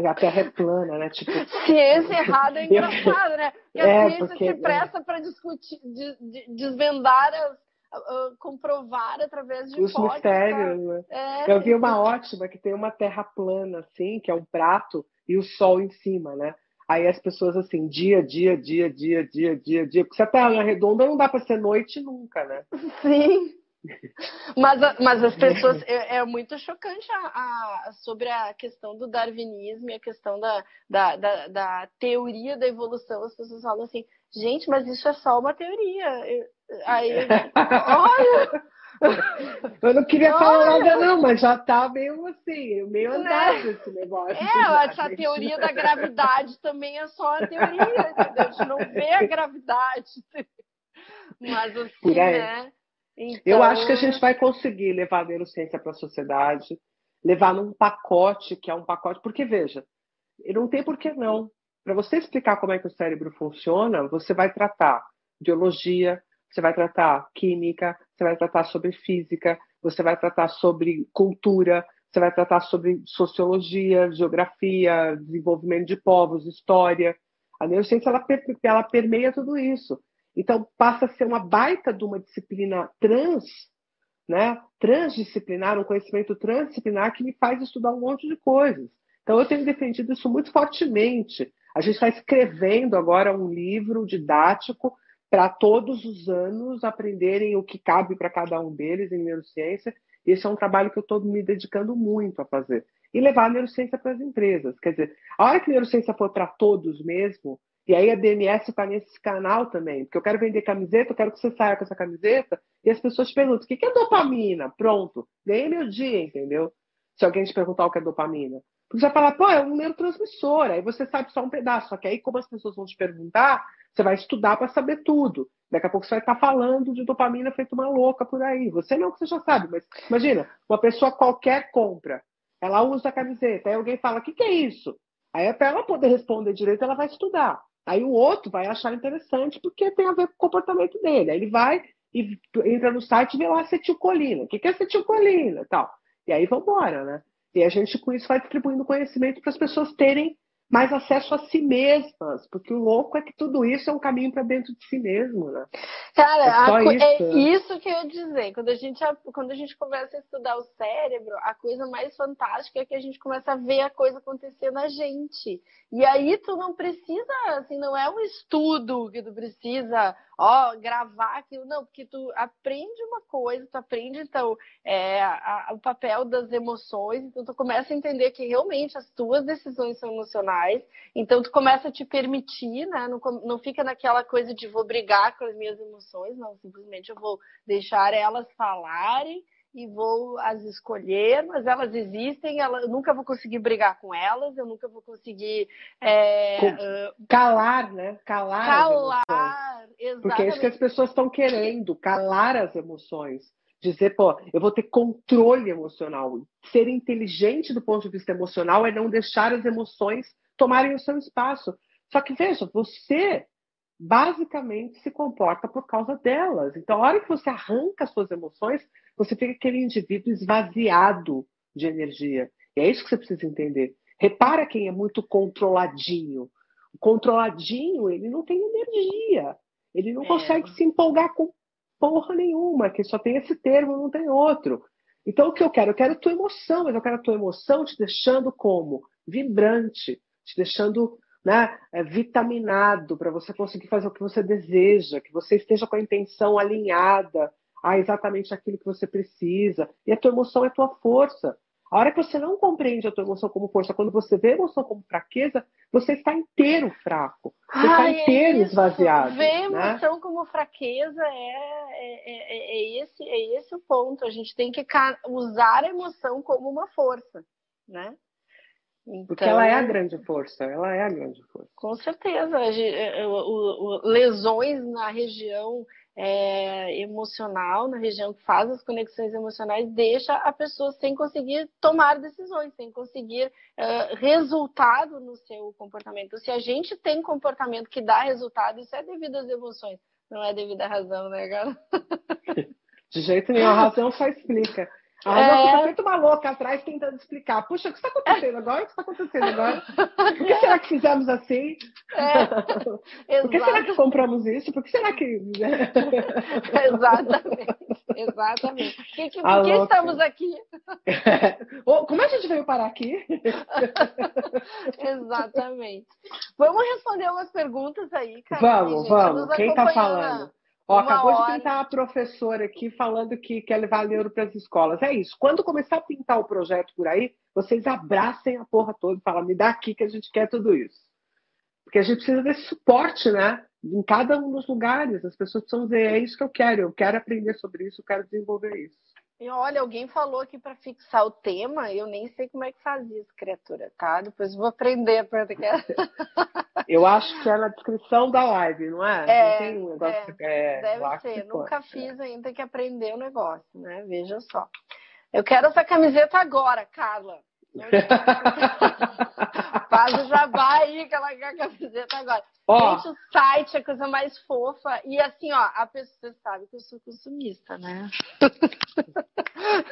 a Terra é plana, né? Tipo... Ciência errada é engraçado, né? Porque a é, ciência porque... se presta para discutir, de, de, desvendar as, uh, comprovar através de os mistérios. Né? É, Eu vi uma ótima que tem uma terra plana, assim, que é um prato e o sol em cima, né? Aí as pessoas assim, dia, dia, dia, dia, dia, dia, dia. Porque se a terra é redonda, não dá para ser noite nunca, né? Sim. Mas, mas as pessoas é, é muito chocante a, a, sobre a questão do darwinismo e a questão da, da, da, da, teoria da evolução. As pessoas falam assim, gente, mas isso é só uma teoria. Aí, olha. Eu não queria falar nada, não, mas já tá meio assim, meio né? andado esse negócio. É, essa teoria da gravidade também é só a teoria, entendeu? A gente não vê a gravidade. Mas assim, né? Então... Eu acho que a gente vai conseguir levar a neurociência para a sociedade, levar num pacote que é um pacote. Porque, veja, não tem por que não. Para você explicar como é que o cérebro funciona, você vai tratar biologia, você vai tratar química, você vai tratar sobre física, você vai tratar sobre cultura, você vai tratar sobre sociologia, geografia, desenvolvimento de povos, história. A neurociência ela, ela permeia tudo isso. Então, passa a ser uma baita de uma disciplina trans, né? transdisciplinar, um conhecimento transdisciplinar que me faz estudar um monte de coisas. Então, eu tenho defendido isso muito fortemente. A gente está escrevendo agora um livro didático para todos os anos aprenderem o que cabe para cada um deles em neurociência. Esse é um trabalho que eu estou me dedicando muito a fazer. E levar a neurociência para as empresas. Quer dizer, a hora que a neurociência for para todos mesmo, e aí a DMS está nesse canal também, porque eu quero vender camiseta, eu quero que você saia com essa camiseta, e as pessoas te perguntam, o que é dopamina? Pronto, ganhei meu dia, entendeu? Se alguém te perguntar o que é dopamina. Você vai falar, pô, é um neurotransmissor, aí você sabe só um pedaço. Só que aí, como as pessoas vão te perguntar, você vai estudar para saber tudo. Daqui a pouco você vai estar falando de dopamina feito uma louca por aí. Você não, que você já sabe, mas imagina, uma pessoa qualquer compra, ela usa a camiseta, aí alguém fala, o que, que é isso? Aí para ela poder responder direito, ela vai estudar. Aí o outro vai achar interessante porque tem a ver com o comportamento dele. Aí ele vai e entra no site e vê lá acetilcolina. O que é acetilcolina? Tal. E aí vamos embora, né? E a gente, com isso, vai distribuindo conhecimento para as pessoas terem mais acesso a si mesmas, porque o louco é que tudo isso é um caminho para dentro de si mesmo, né? Cara, é, a, isso, é isso que eu ia dizer. Quando a, gente, quando a gente começa a estudar o cérebro, a coisa mais fantástica é que a gente começa a ver a coisa acontecer na gente. E aí tu não precisa, assim, não é um estudo que tu precisa, ó, gravar aquilo, não, porque tu aprende uma coisa, tu aprende, então, é, a, a, o papel das emoções, então tu começa a entender que realmente as tuas decisões são emocionais, então tu começa a te permitir, né, não, não fica naquela coisa de vou brigar com as minhas emoções, não, simplesmente eu vou deixar elas falarem, e vou as escolher, mas elas existem, eu nunca vou conseguir brigar com elas, eu nunca vou conseguir é, calar, né? Calar, calar exatamente. Porque é isso que as pessoas estão querendo, calar as emoções. Dizer, pô, eu vou ter controle emocional. Ser inteligente do ponto de vista emocional é não deixar as emoções tomarem o seu espaço. Só que veja, você basicamente se comporta por causa delas. Então, a hora que você arranca as suas emoções, você fica aquele indivíduo esvaziado de energia. E é isso que você precisa entender. Repara quem é muito controladinho. O controladinho, ele não tem energia. Ele não é. consegue se empolgar com porra nenhuma, que só tem esse termo, não tem outro. Então, o que eu quero? Eu quero a tua emoção, mas eu quero a tua emoção te deixando como? Vibrante, te deixando né, é, vitaminado para você conseguir fazer o que você deseja, que você esteja com a intenção alinhada a exatamente aquilo que você precisa. E a tua emoção é a tua força. A hora que você não compreende a tua emoção como força, quando você vê a emoção como fraqueza, você está inteiro fraco. Você está inteiro é esvaziado. Ver a né? emoção né? como fraqueza é, é, é, é, esse, é esse o ponto. A gente tem que usar a emoção como uma força, né? Então, Porque ela é a grande força, ela é a grande força. Com certeza. É, lesões na região é, emocional, na região que faz as conexões emocionais, deixa a pessoa sem conseguir tomar decisões, sem conseguir uh, resultado no seu comportamento. Se a gente tem comportamento que dá resultado, isso é devido às emoções, não é devido à razão, né, cara? De jeito nenhum, a razão só explica. A Rosa é... fica feito uma louca atrás tentando explicar. Puxa, o que está acontecendo agora? O que está acontecendo agora? Por que será que fizemos assim? É, Por que será que compramos isso? Por que será que. exatamente. Exatamente. Que, que, por que estamos aqui? Como é que a gente veio parar aqui? exatamente. Vamos responder umas perguntas aí, cara. Vamos, vamos. Quem está falando? Ó, acabou hora... de pintar a professora aqui falando que quer levar neuro para as escolas. É isso. Quando começar a pintar o projeto por aí, vocês abracem a porra toda e falam, me dá aqui que a gente quer tudo isso. Porque a gente precisa desse suporte, né? Em cada um dos lugares. As pessoas precisam dizer, é isso que eu quero, eu quero aprender sobre isso, eu quero desenvolver isso. E olha, alguém falou aqui para fixar o tema, eu nem sei como é que fazia isso, criatura, tá? Depois vou aprender. Porque... eu acho que é na descrição da live, não é? é não tem um negócio é, é, Deve ser, nunca fiz ainda, tem que aprender o negócio, né? Veja só. Eu quero essa camiseta agora, Carla. Faz o jabá aí que ela quer a camiseta agora. Ó, Gente, o site é a coisa mais fofa. E assim, ó, a pessoa sabe que eu sou consumista, né?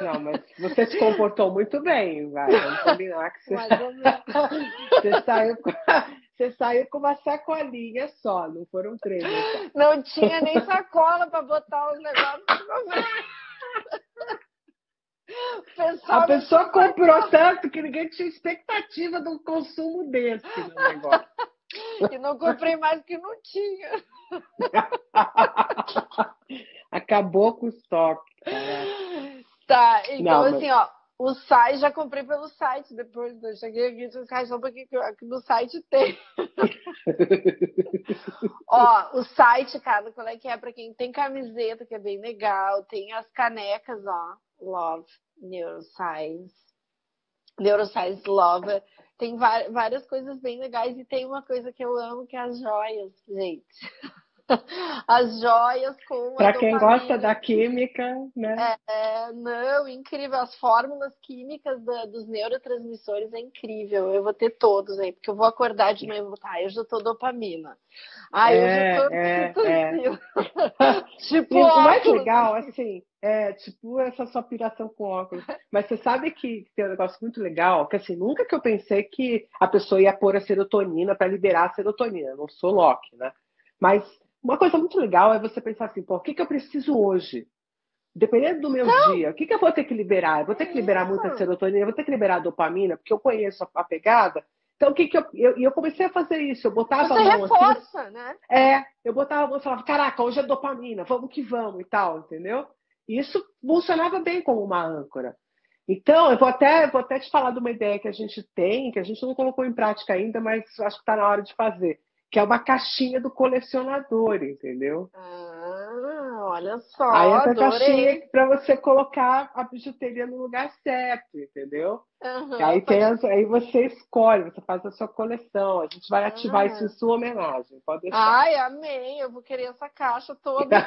Não, mas você se comportou muito bem, vai. Vamos combinar que você. você saiu com... Você saiu com uma sacolinha só, não foram três. Então. Não tinha nem sacola para botar os negócios. A pessoa comprou tanto que ninguém tinha expectativa do consumo desse no negócio. E não comprei mais que não tinha. Acabou com o estoque. Tá, então não, assim, mas... ó, o site já comprei pelo site depois, eu cheguei aqui site só porque no site tem. ó, o site, cara, qual é que é para quem tem camiseta, que é bem legal, tem as canecas, ó, Love Neuroscience. Neuroscience Lover. Tem várias coisas bem legais e tem uma coisa que eu amo que é as joias, gente. as joias com. Para quem gosta da química, né? É, é, não, incrível. As fórmulas químicas da, dos neurotransmissores é incrível. Eu vou ter todos aí, porque eu vou acordar de manhã e vou ah, eu já tô dopamina. Ah, eu é, já tô é, é. tipo, e o mais legal, assim, é tipo essa sua piração com óculos. Mas você sabe que tem um negócio muito legal, que assim, nunca que eu pensei que a pessoa ia pôr a serotonina para liberar a serotonina. Eu não sou Loki, né? Mas uma coisa muito legal é você pensar assim, pô, o que, que eu preciso hoje? Dependendo do meu então, dia, o que, que eu vou ter que liberar? Eu vou ter que liberar muita serotonina, eu vou ter que liberar dopamina, porque eu conheço a, a pegada. Então, o que, que eu, eu. Eu comecei a fazer isso. Eu botava você a mão reforça, assim, né? É, eu botava a mão e falava, caraca, hoje é dopamina, vamos que vamos e tal, entendeu? E isso funcionava bem como uma âncora. Então, eu vou até, vou até te falar de uma ideia que a gente tem, que a gente não colocou em prática ainda, mas acho que está na hora de fazer que é uma caixinha do colecionador, entendeu? Ah, olha só. Aí essa adorei. caixinha para você colocar a bijuteria no lugar certo, entendeu? Uhum, aí, tem as, aí você escolhe, você faz a sua coleção. A gente vai ativar uhum. isso em sua homenagem. Pode deixar. Ai, amei. Eu vou querer essa caixa toda.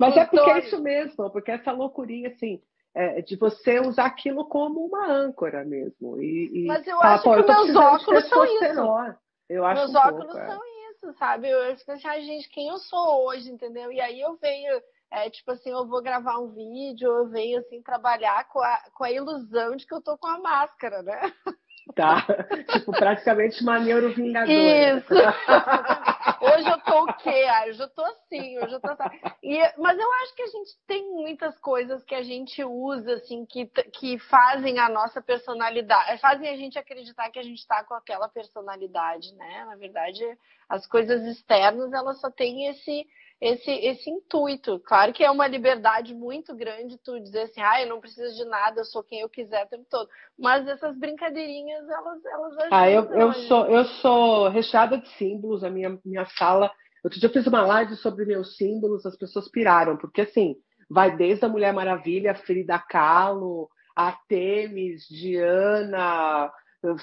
Mas é porque é isso mesmo, porque essa loucurinha assim é, de você usar aquilo como uma âncora mesmo. E, e Mas eu acho que meus óculos são isso. Eu acho meus um óculos pouco, é. são é. isso, sabe? Eu fico assim, ah, gente, quem eu sou hoje, entendeu? E aí eu venho, é, tipo assim, eu vou gravar um vídeo, eu venho assim, trabalhar com a, com a ilusão de que eu tô com a máscara, né? Tá? tipo, praticamente uma neurovingadora. Isso. hoje eu tô o quê? Ah, hoje eu tô assim, hoje eu tô assim. E, mas eu acho que a gente tem muitas coisas que a gente usa, assim, que, que fazem a nossa personalidade, fazem a gente acreditar que a gente tá com aquela personalidade, né? Na verdade, as coisas externas, elas só têm esse esse, esse intuito. Claro que é uma liberdade muito grande tu dizer assim, ah, eu não preciso de nada, eu sou quem eu quiser o tempo todo. Mas essas brincadeirinhas, elas, elas ajudam. Ah, eu, eu, sou, eu sou recheada de símbolos, a minha, minha sala. Outro dia eu fiz uma live sobre meus símbolos, as pessoas piraram, porque assim, vai desde a Mulher Maravilha, Frida Kahlo, a Temis, Diana,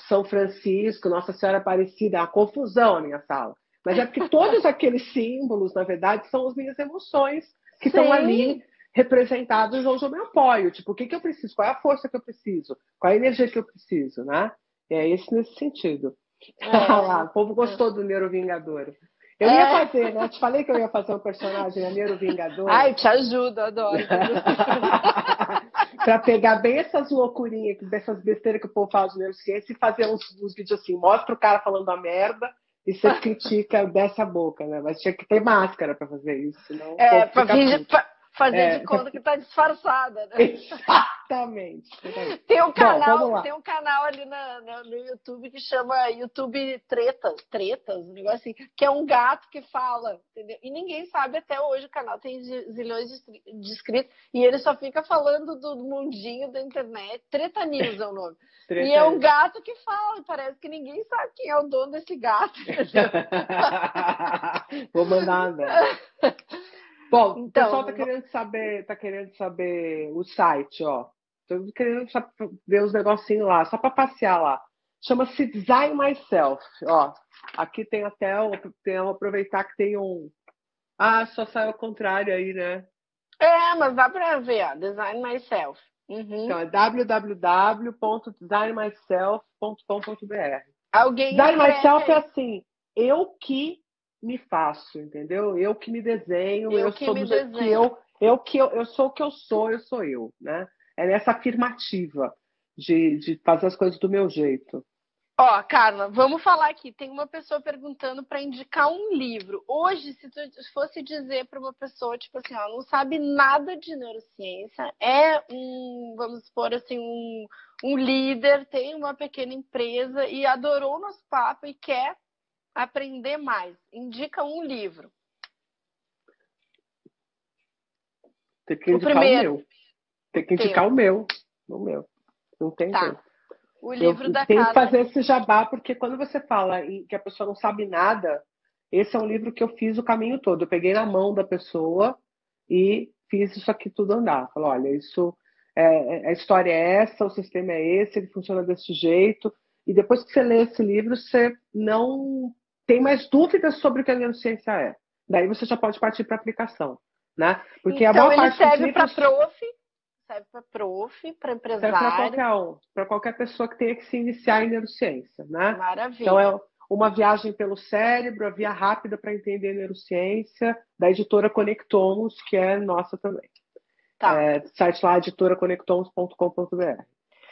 São Francisco, Nossa Senhora Aparecida, a confusão na minha sala. Mas é porque todos aqueles símbolos, na verdade, são as minhas emoções que estão ali representados onde eu me apoio. Tipo, o que, que eu preciso? Qual é a força que eu preciso? Qual é a energia que eu preciso, né? É esse nesse sentido. É. lá, o povo gostou do Neuro Vingador. Eu é. ia fazer, né? Te falei que eu ia fazer um personagem a Neuro Vingador. Ai, te ajudo, adoro. para pegar bem essas loucurinhas, dessas besteiras que o povo fala de neurociência e fazer uns, uns vídeos assim, mostra o cara falando a merda e você critica dessa boca, né? Mas tinha que ter máscara para fazer isso, senão. É, para fazer é. de conta que está disfarçada, né? Exatamente. Tem um canal, Bom, tem um canal ali na, na, no YouTube que chama YouTube Tretas, Tretas, um negócio assim, que é um gato que fala, entendeu? E ninguém sabe até hoje, o canal tem zilhões de inscritos, e ele só fica falando do mundinho da internet. Treta News é o nome. e é um gato que fala, parece que ninguém sabe quem é o dono desse gato. Vou mandar, né? Bom, então, o pessoal está querendo saber, tá querendo saber o site, ó. Tô querendo ver os negocinhos lá, só para passear lá. Chama-se Design Myself, ó. Aqui tem até, tem, aproveitar que tem um. Ah, só saiu ao contrário aí, né? É, mas dá para ver, ó. Design Myself. Uhum. Então é www.designmyself.com.br. Alguém Design Myself é assim, eu que me faço, entendeu? Eu que me desenho, eu, eu sou do jeito que eu, eu que eu, eu sou o que eu sou, eu sou eu, né? É nessa afirmativa de, de fazer as coisas do meu jeito. Ó, Carla, vamos falar aqui. Tem uma pessoa perguntando para indicar um livro. Hoje, se tu fosse dizer para uma pessoa, tipo assim, ó, não sabe nada de neurociência, é um, vamos supor assim, um, um líder, tem uma pequena empresa e adorou o nosso papo e quer aprender mais? Indica um livro. Tem que indicar o, primeiro. o meu. Tem que indicar o meu. O meu. Não tem tá. jeito. O livro eu da tenho casa. que fazer esse jabá, porque quando você fala que a pessoa não sabe nada, esse é um livro que eu fiz o caminho todo. Eu peguei na mão da pessoa e fiz isso aqui tudo andar. Falei, olha, isso é, a história é essa, o sistema é esse, ele funciona desse jeito. E depois que você lê esse livro, você não tem mais dúvidas sobre o que a neurociência é. Daí você já pode partir para aplicação, né? Porque então, a maior parte serve livros... para prof, serve para prof, para empresário. Serve para qualquer um, para qualquer pessoa que tenha que se iniciar em neurociência, né? Maravilha. Então é uma viagem pelo cérebro, a via rápida para entender neurociência, da editora Conectomos, que é nossa também. Tá. É, site lá, editoraconectomos.com.br.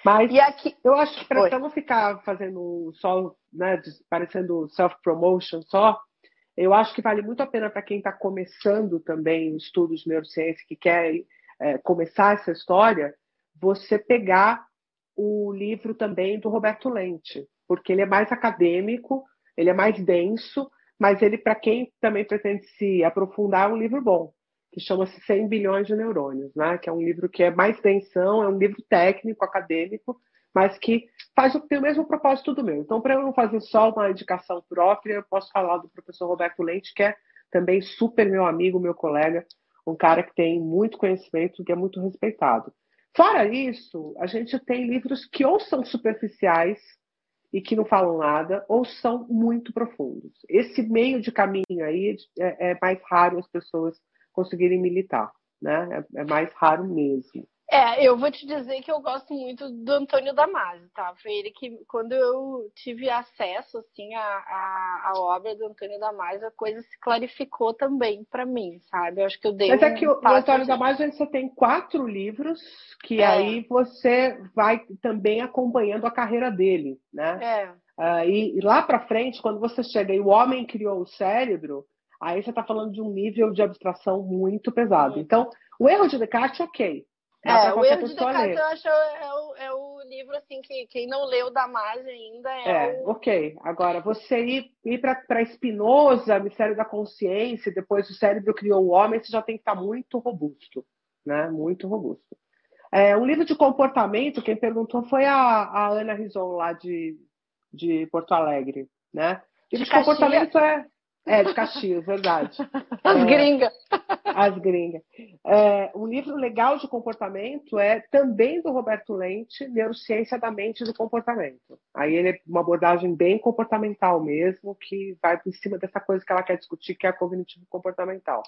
Mas e aqui... eu acho que para não ficar fazendo só, né, parecendo self-promotion só, eu acho que vale muito a pena para quem está começando também estudos de neurociência, que quer é, começar essa história, você pegar o livro também do Roberto Lente, porque ele é mais acadêmico, ele é mais denso, mas ele, para quem também pretende se aprofundar, é um livro bom que chama-se 100 bilhões de neurônios, né? que é um livro que é mais tensão, é um livro técnico, acadêmico, mas que faz tem o mesmo propósito do meu. Então, para eu não fazer só uma indicação própria, eu posso falar do professor Roberto Lente, que é também super meu amigo, meu colega, um cara que tem muito conhecimento, que é muito respeitado. Fora isso, a gente tem livros que ou são superficiais e que não falam nada, ou são muito profundos. Esse meio de caminho aí é, é mais raro as pessoas conseguirem militar, né? É, é mais raro mesmo. É, eu vou te dizer que eu gosto muito do Antônio Damasio, tá? Foi ele que, quando eu tive acesso, assim, à, à, à obra do Antônio Damasio, a coisa se clarificou também para mim, sabe? Eu acho que eu dei Mas é que o, o Antônio de... Damasio, você tem quatro livros que é. aí você vai também acompanhando a carreira dele, né? É. Uh, e, e, lá para frente, quando você chega e o homem criou o cérebro, aí você está falando de um nível de abstração muito pesado. Então, o erro de Descartes, ok. É, o erro de Descartes ler. eu acho é o, é o livro assim que quem não leu Damasio ainda é. É, o... ok. Agora, você ir, ir para Spinoza, Mistério da Consciência, depois o cérebro criou o homem, você já tem que estar tá muito robusto, né? Muito robusto. É, um livro de comportamento, quem perguntou foi a, a Ana Rison, lá de, de Porto Alegre, né? Livro de, de comportamento é é, de Caxias, verdade. As é, gringas. As gringas. É, um livro legal de comportamento é também do Roberto Lente, Neurociência da Mente e do Comportamento. Aí ele é uma abordagem bem comportamental mesmo, que vai por cima dessa coisa que ela quer discutir, que é a cognitivo comportamental.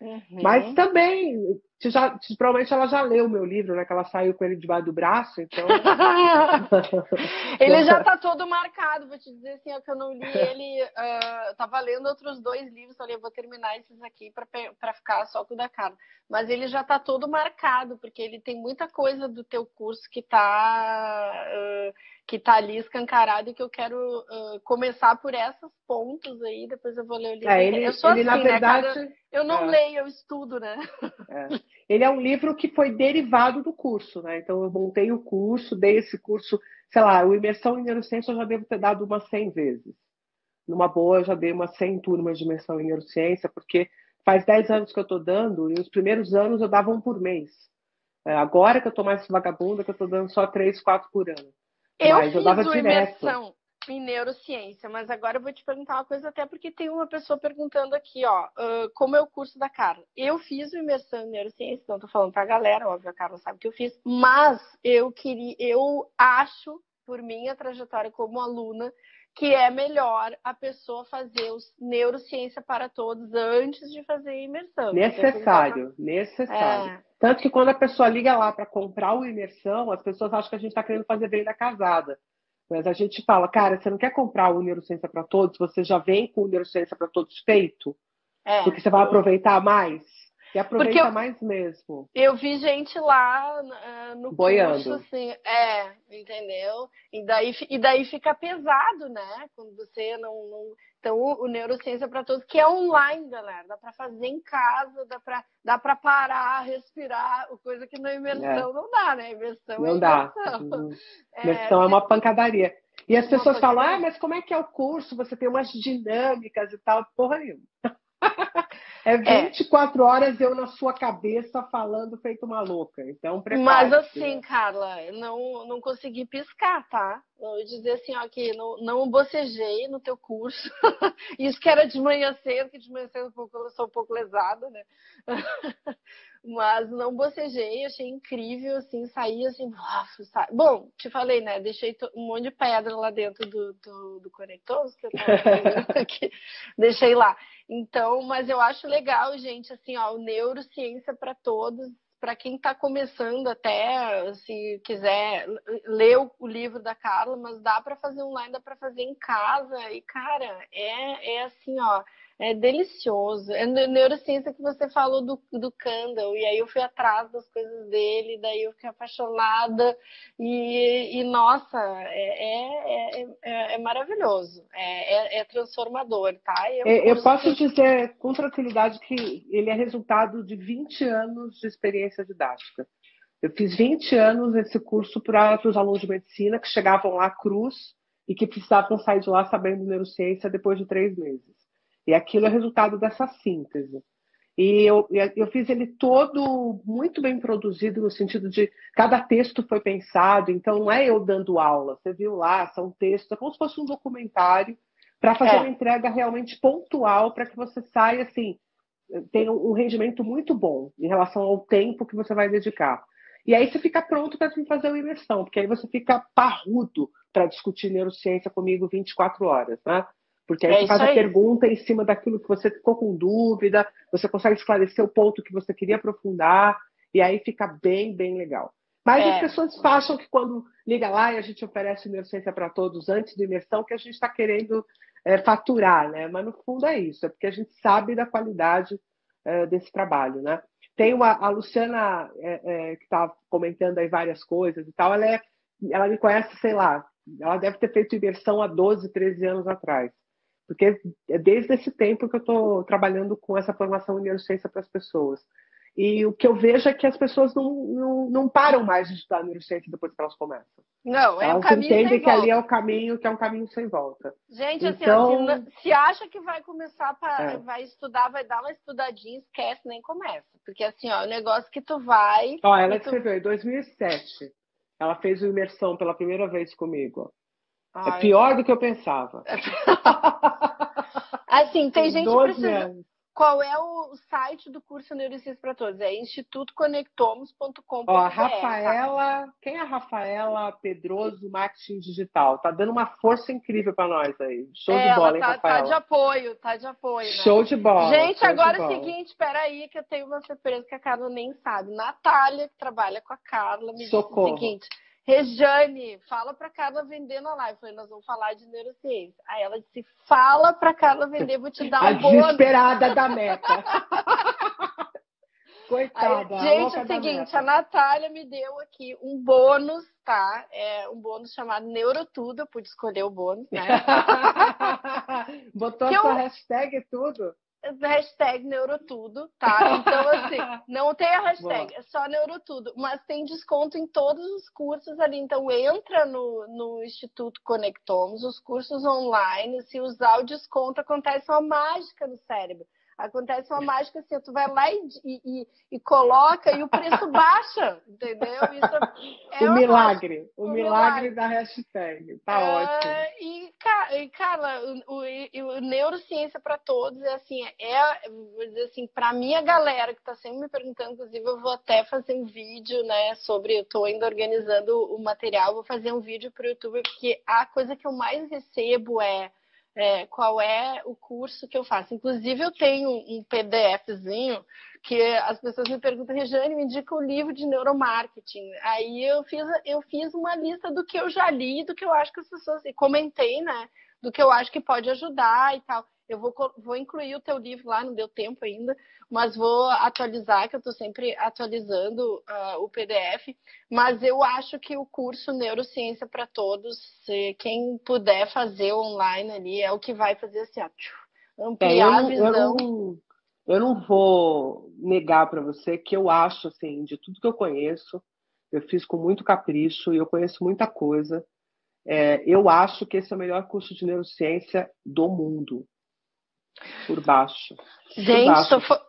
Uhum. Mas também, já, provavelmente ela já leu o meu livro, né? Que ela saiu com ele debaixo do braço, então. ele já está todo marcado, vou te dizer assim, é que eu não li ele. Uh, tava lendo outros dois livros, falei, eu vou terminar esses aqui para ficar só com o da cara. Mas ele já está todo marcado, porque ele tem muita coisa do teu curso que está uh, que tá ali escancarado e que eu quero uh, começar por essas pontos aí, depois eu vou ler o livro. É, ele, eu sou ele, assim, na verdade, né, Eu não é. leio, eu estudo, né? É. Ele é um livro que foi derivado do curso, né? Então eu montei o curso, dei esse curso, sei lá, o Imersão em Neurociência eu já devo ter dado umas 100 vezes. Numa boa, eu já dei umas 100 turmas de imersão em neurociência, porque faz 10 anos que eu estou dando, e os primeiros anos eu dava um por mês. É, agora que eu estou mais vagabunda, que eu estou dando só 3, 4 por ano. Eu mas fiz eu dava direto. imersão em neurociência, mas agora eu vou te perguntar uma coisa, até porque tem uma pessoa perguntando aqui, ó, uh, como é o curso da Carla. Eu fiz o imersão em neurociência, então tô falando pra galera, óbvio, a Carla sabe que eu fiz, mas eu queria, eu acho, por minha trajetória como aluna, que é melhor a pessoa fazer os neurociência para todos antes de fazer a imersão. Necessário, necessário. É. Tanto que quando a pessoa liga lá para comprar o imersão, as pessoas acham que a gente está querendo fazer bem da casada. Mas a gente fala, cara, você não quer comprar o Neurociência para Todos? Você já vem com o Neurociência para Todos feito? É, porque você vai aproveitar mais? E aproveita eu, mais mesmo. Eu vi gente lá uh, no Boiando. curso, assim, é, entendeu? E daí, e daí fica pesado, né? Quando você não. não... Então, o, o Neurociência para Todos, que é online, galera, dá para fazer em casa, dá para dá pra parar, respirar, coisa que na imersão é. não dá, né? Imersão não é dá. Imersão. É, imersão é, é uma pancadaria. E as pessoas falam, ah, mas como é que é o curso? Você tem umas dinâmicas e tal. Porra nenhuma. É 24 é. horas eu na sua cabeça falando feito uma louca. Então, Mas assim, Carla, não, não consegui piscar, tá? vou dizer assim, ó, que não, não bocejei no teu curso. Isso que era de manhã cedo, que de manhã cedo eu sou um pouco lesada, né? Mas não bocejei, achei incrível, assim, saí assim, sa... bom, te falei, né? Deixei um monte de pedra lá dentro do, do, do conector, que eu tava aqui, deixei lá. Então, mas eu acho legal, gente, assim, ó, neurociência para todos, para quem está começando até, se quiser ler o, o, livro da Carla, mas dá para fazer online, dá para fazer em casa. E, cara, é, é assim, ó, é delicioso. É neurociência que você falou do, do Kandel, e aí eu fui atrás das coisas dele, daí eu fiquei apaixonada, e, e nossa, é, é, é, é maravilhoso, é, transformador, tá? Eu, eu posso dizer com tranquilidade que ele é resultado de 20 anos de experiência didática. Eu fiz 20 anos esse curso para os alunos de medicina que chegavam lá cruz e que precisavam sair de lá sabendo neurociência depois de três meses. E aquilo é resultado dessa síntese. E eu, eu fiz ele todo muito bem produzido, no sentido de cada texto foi pensado, então não é eu dando aula, você viu lá, são textos, é como se fosse um documentário, para fazer é. uma entrega realmente pontual, para que você saia assim, tenha um rendimento muito bom em relação ao tempo que você vai dedicar. E aí você fica pronto para fazer uma imersão, porque aí você fica parrudo para discutir neurociência comigo 24 horas, né? Porque aí é você faz a pergunta em cima daquilo que você ficou com dúvida, você consegue esclarecer o ponto que você queria aprofundar, e aí fica bem, bem legal. Mas é. as pessoas acham que quando liga lá e a gente oferece neurociência para todos antes da imersão, que a gente está querendo é, faturar, né? Mas no fundo é isso, é porque a gente sabe da qualidade é, desse trabalho, né? Tem uma, a Luciana, é, é, que está comentando aí várias coisas e tal, ela, é, ela me conhece, sei lá, ela deve ter feito imersão há 12, 13 anos atrás. Porque é desde esse tempo que eu estou trabalhando com essa formação em neurociência para as pessoas. E o que eu vejo é que as pessoas não, não, não param mais de estudar neurociência depois que elas começam. Não, é elas um caminho entendem sem que volta. ali é o caminho, que é um caminho sem volta. Gente, assim, então... assim, se acha que vai começar, pra, é. vai estudar, vai dar uma estudadinha, esquece, nem começa. Porque assim, ó, o negócio que tu vai... Ó, ela tu... escreveu em 2007. Ela fez uma imersão pela primeira vez comigo. Ai. É pior do que eu pensava. assim, tem gente precisando. Qual é o site do curso Neurociência para Todos? É institutoconectomos.com.br. Ó, a Rafaela, tá? quem é a Rafaela Pedroso Marketing Digital? Tá dando uma força incrível para nós aí. Show é, de bola, hein, tá, Rafaela? Tá de apoio, tá de apoio. Né? Show de bola. Gente, agora é o seguinte, espera aí que eu tenho uma surpresa que a Carla nem sabe. Natália, que trabalha com a Carla, me Socorro. disse o seguinte Rejane, fala para Carla vender na live. Eu falei, nós vamos falar de neurociência. Aí ela disse, fala para Carla vender, vou te dar um A bônus. desesperada da meta. Coitada. Aí, gente, é o seguinte, a Natália me deu aqui um bônus, tá? É um bônus chamado Neurotudo, eu pude escolher o bônus, né? Botou que a sua eu... hashtag tudo? Hashtag neurotudo, tá? Então, assim, não tem a hashtag, Boa. é só neurotudo, mas tem desconto em todos os cursos ali. Então, entra no, no Instituto Conectomos, os cursos online, se usar o desconto, acontece uma mágica no cérebro. Acontece uma mágica assim, tu vai lá e, e, e coloca e o preço baixa, entendeu? Isso é o milagre, o, o milagre, milagre, da hashtag, tá é, ótimo. E, e cara, o, o, o neurociência para todos é assim, é, vou dizer assim, para minha galera que está sempre me perguntando, inclusive eu vou até fazer um vídeo, né, sobre, eu estou ainda organizando o material, vou fazer um vídeo para o YouTube, porque a coisa que eu mais recebo é é, qual é o curso que eu faço. Inclusive, eu tenho um PDFzinho que as pessoas me perguntam, Regiane, me indica o um livro de neuromarketing. Aí eu fiz, eu fiz uma lista do que eu já li, do que eu acho que as pessoas. E comentei, né? Do que eu acho que pode ajudar e tal. Eu vou, vou incluir o teu livro lá, não deu tempo ainda, mas vou atualizar, que eu estou sempre atualizando uh, o PDF. Mas eu acho que o curso Neurociência para Todos, quem puder fazer online ali, é o que vai fazer assim, ó, ampliar é, não, a visão. Eu não, eu não vou negar para você que eu acho, assim, de tudo que eu conheço, eu fiz com muito capricho e eu conheço muita coisa. É, eu acho que esse é o melhor curso de neurociência do mundo. Por baixo. Gente, por baixo.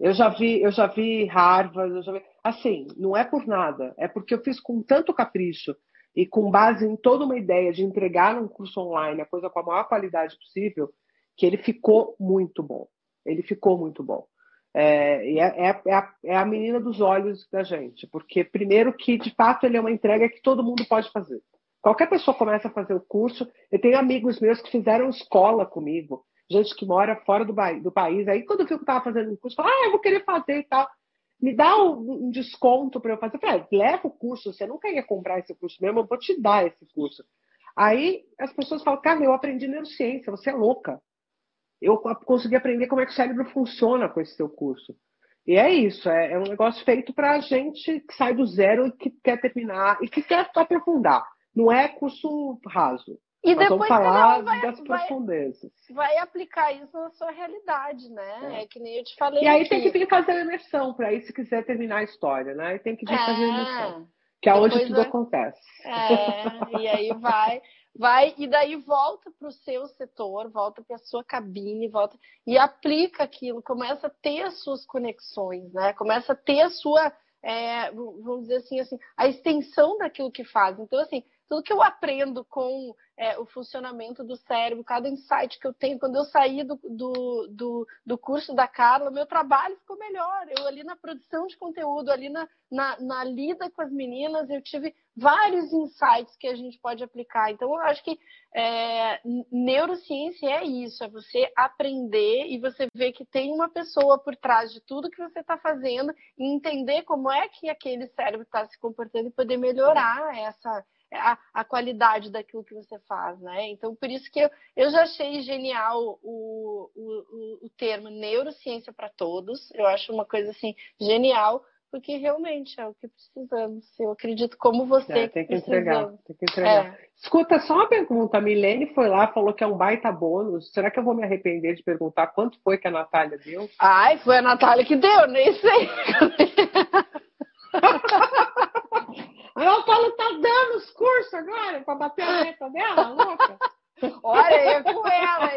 eu já vi, eu já vi Harvard, eu já vi... assim, não é por nada, é porque eu fiz com tanto capricho e com base em toda uma ideia de entregar num curso online a coisa com a maior qualidade possível, que ele ficou muito bom. Ele ficou muito bom. É, é, é, é, a, é, a, menina dos olhos da gente, porque primeiro que de fato ele é uma entrega que todo mundo pode fazer. Qualquer pessoa começa a fazer o curso. Eu tenho amigos meus que fizeram escola comigo, gente que mora fora do, do país. Aí quando eu estava fazendo um curso, eu ah, eu vou querer fazer e tal. Me dá um, um desconto para eu fazer. Eu falei, ah, leva o curso, você nunca ia comprar esse curso mesmo, eu vou te dar esse curso. Aí as pessoas falam, cara, eu aprendi neurociência, você é louca eu consegui aprender como é que o cérebro funciona com esse seu curso. E é isso, é, é um negócio feito para gente que sai do zero e que quer terminar e que quer aprofundar. Não é curso raso. E Nós depois falar vai, das profundezas. Vai aplicar isso na sua realidade, né? É, é que nem eu te falei. E aí aqui. tem que vir fazer a imersão para aí se quiser terminar a história, né? Tem que vir é, fazer a imersão. Que é onde tudo acontece. É, e aí vai vai e daí volta para o seu setor, volta para a sua cabine, volta e aplica aquilo, começa a ter as suas conexões, né? Começa a ter a sua, é, vamos dizer assim, assim, a extensão daquilo que faz. Então, assim, tudo que eu aprendo com é, o funcionamento do cérebro, cada insight que eu tenho. Quando eu saí do, do, do, do, curso da Carla, meu trabalho ficou melhor. Eu ali na produção de conteúdo, ali na, na, na lida com as meninas, eu tive vários insights que a gente pode aplicar. Então, eu acho que é, neurociência é isso, é você aprender e você ver que tem uma pessoa por trás de tudo que você está fazendo e entender como é que aquele cérebro está se comportando e poder melhorar essa a, a, qualidade daquilo que você faz, né? Então, por isso que eu, eu já achei genial o, o, o termo neurociência para todos. Eu acho uma coisa assim genial, porque realmente é o que precisamos. Eu acredito como você. É, tem que entregar, tem que entregar. É. Escuta, só uma pergunta. A Milene foi lá, falou que é um baita bônus. Será que eu vou me arrepender de perguntar quanto foi que a Natália deu? Ai, foi a Natália que deu, nem sei. A Ana Paula tá dando cursos agora para bater a meta dela, louca. Olha, eu com ela,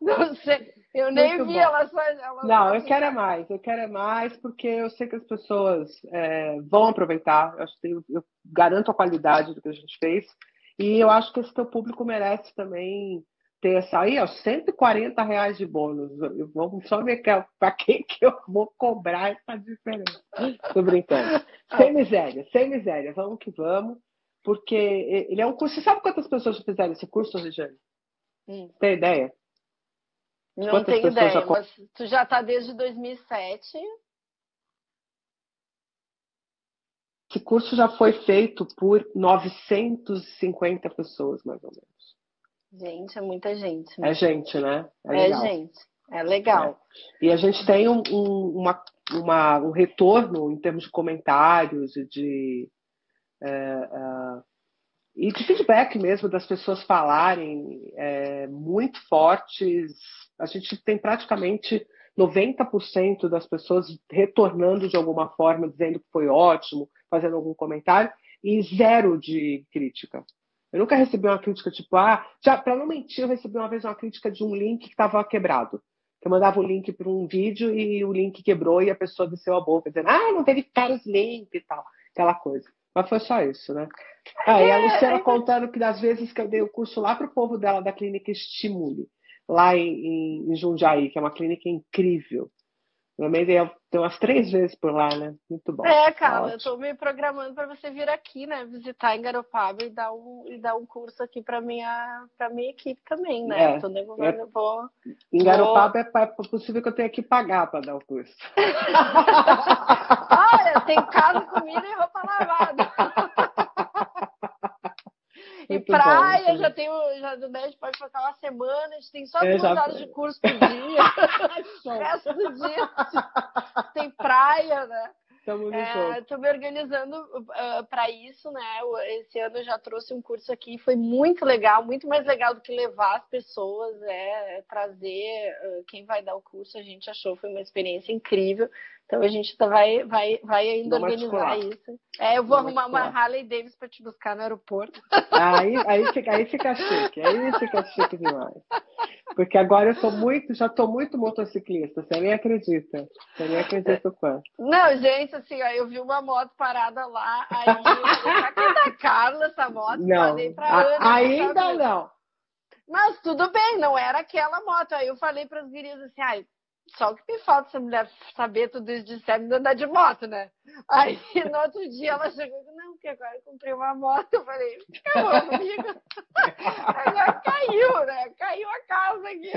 eu não sei. Eu nem Muito vi bom. ela só. Ela não, eu quero é mais, eu quero é mais, porque eu sei que as pessoas é, vão aproveitar. Eu, acho que eu, eu garanto a qualidade do que a gente fez. E eu acho que esse teu público merece também ter essa aí, ó, 140 reais de bônus. Vamos só ver para quem que eu vou cobrar essa diferença. Tô brincando. Sem miséria, sem miséria. Vamos que vamos. Porque ele é um curso. Você sabe quantas pessoas já fizeram esse curso, Regiane? Hum. Tem ideia? Não quantas tenho ideia, já... mas tu já está desde 2007. Esse curso já foi feito por 950 pessoas, mais ou menos. Gente, é muita gente. Né? É gente, né? É, é gente. É legal. É. E a gente tem um, um, uma, uma, um retorno em termos de comentários e de, é, é, e de feedback mesmo das pessoas falarem é, muito fortes. A gente tem praticamente 90% das pessoas retornando de alguma forma, dizendo que foi ótimo, fazendo algum comentário, e zero de crítica. Eu nunca recebi uma crítica tipo, ah, já para não mentir, eu recebi uma vez uma crítica de um link que estava quebrado. Eu mandava o link para um vídeo e o link quebrou e a pessoa desceu a boca dizendo, ah, não teve caras link e tal, aquela coisa. Mas foi só isso, né? Ah, e a é, Luciana é, contando que das vezes que eu dei o curso lá para o povo dela da clínica Estimule, lá em, em Jundiaí, que é uma clínica incrível. Pelo menos tem umas três vezes por lá, né? Muito bom. É, Carla, eu tô me programando para você vir aqui, né? Visitar em Garopaba e dar um, e dar um curso aqui para minha, pra minha equipe também, né? É, tô negociando, é, vou. Em Garopaba vou... é possível que eu tenha que pagar para dar o curso. Olha, tem casa, comida e roupa lavada. E praia, bom, já tem já, né, a gente pode passar uma semana, a gente tem só duas horas de curso por dia. o resto do dia tem praia, né? Estou é, me organizando uh, ah, para isso, né? Esse ano eu já trouxe um curso aqui, foi muito legal, muito mais legal do que levar as pessoas, é, trazer uh, quem vai dar o curso. A gente achou foi uma experiência incrível. Então a gente tá, vai, vai, vai ainda organizar isso. É, eu vou arrumar uma Harley Davis para te buscar no aeroporto. Aí, aí, fica, aí fica chique, aí fica chique demais. Porque agora eu tô muito, já tô muito motociclista, você nem acredita. Você nem acredita o quanto. Não, gente, assim, ó, eu vi uma moto parada lá, aí eu falei, da Carla essa moto? Não, falei pra Ana, ainda não. Mas tudo bem, não era aquela moto. Aí eu falei para as gurias assim, ai, só que me falta essa mulher saber tudo isso de sempre andar de moto, né? Aí no outro dia ela chegou e não, porque agora eu comprei uma moto. Eu falei, acabou comigo. Agora caiu, né? Caiu a casa aqui.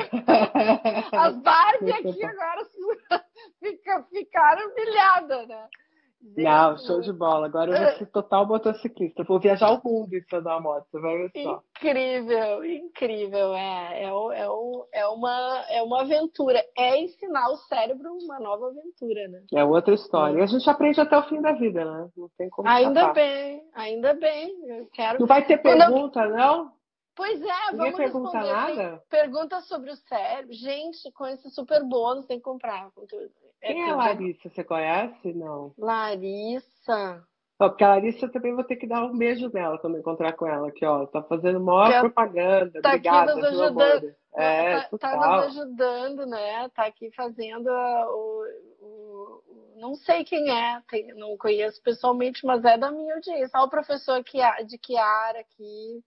As Barbie aqui agora ficaram humilhadas, né? Não, show de bola. Agora eu vou ser total motociclista. Vou viajar o mundo em cima da moto, vai ver só. Incrível, incrível. É, é, é, é, uma, é uma aventura. É ensinar o cérebro uma nova aventura, né? É outra história. É. E a gente aprende até o fim da vida, né? Não tem como Ainda escapar. bem, ainda bem. Eu quero... Não vai ter pergunta, Quando... não? Pois é, vamos pergunta responder. nada? Pergunta sobre o cérebro. Gente, com esse super bônus tem que comprar. Quem é, a Larissa? Você conhece? Não. Larissa. porque a Larissa eu também vou ter que dar um beijo nela quando encontrar com ela aqui, ó. Tá fazendo maior propaganda. Tá Obrigada, aqui nos ajudando. É, tá, tá, nos ajudando, né? Tá aqui fazendo o, o, não sei quem é, tem, não conheço pessoalmente, mas é da minha audiência. Olha o professor de Kiara aqui.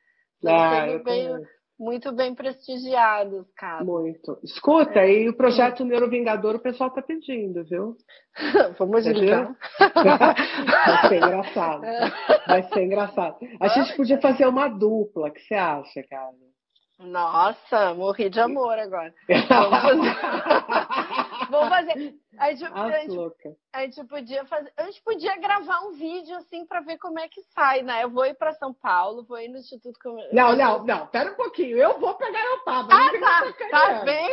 Ah, eu bem, muito bem prestigiados, cara. Muito. Escuta, é. e o projeto Neurovingador o pessoal tá pedindo, viu? Vamos ligar. Vai ser engraçado. Vai ser engraçado. A gente podia fazer uma dupla, o que você acha, cara? Nossa, morri de amor agora. Vamos fazer. Vamos fazer. A gente, a, gente, a gente, podia fazer. A gente podia gravar um vídeo assim para ver como é que sai, né? Eu vou ir para São Paulo, vou ir no Instituto. Não, não, não. Pera um pouquinho. Eu vou pegar o Pablo. Ah, tá. Tá bem.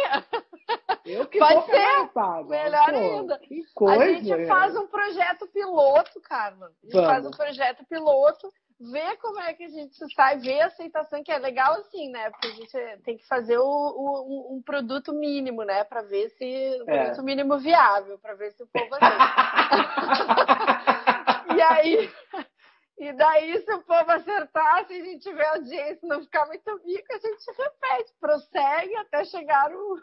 Eu que Pode vou ser. pegar o Pablo. Melhor Pô, ainda. Que coisa, a gente faz um projeto piloto, Carla. A gente Vamos. faz um projeto piloto ver como é que a gente sai, ver a aceitação, que é legal assim, né? Porque a gente tem que fazer o, o um produto mínimo, né? Para ver se o é. produto mínimo viável, para ver se o povo aceita. e aí, e daí, se o povo acertar, se a gente tiver audiência não ficar muito bico, a gente repete, prossegue até chegar no.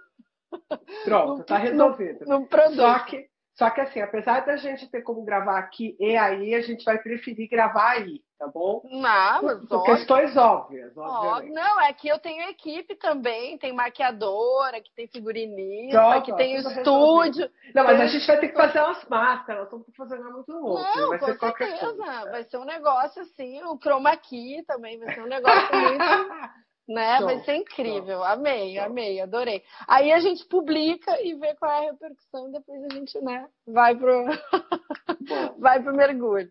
Pronto, tá resolvido. No, no produto. Só que, só que assim, apesar da gente ter como gravar aqui e aí, a gente vai preferir gravar aí tá bom? Não, mas Por questões óbvias, obviamente. Não, é que eu tenho equipe também, tem maquiadora, que tem figurinista, Pronto, que tem estúdio. Não, mas a gente vai ter que fazer umas máscaras, estamos fazendo muito louco. Não, vai com ser certeza. Vai ser um negócio assim, o chroma key também vai ser um negócio muito... Né? Show, vai ser incrível. Show. Amei, show. amei, adorei. Aí a gente publica e vê qual é a repercussão, depois a gente, né, vai pro vai pro mergulho.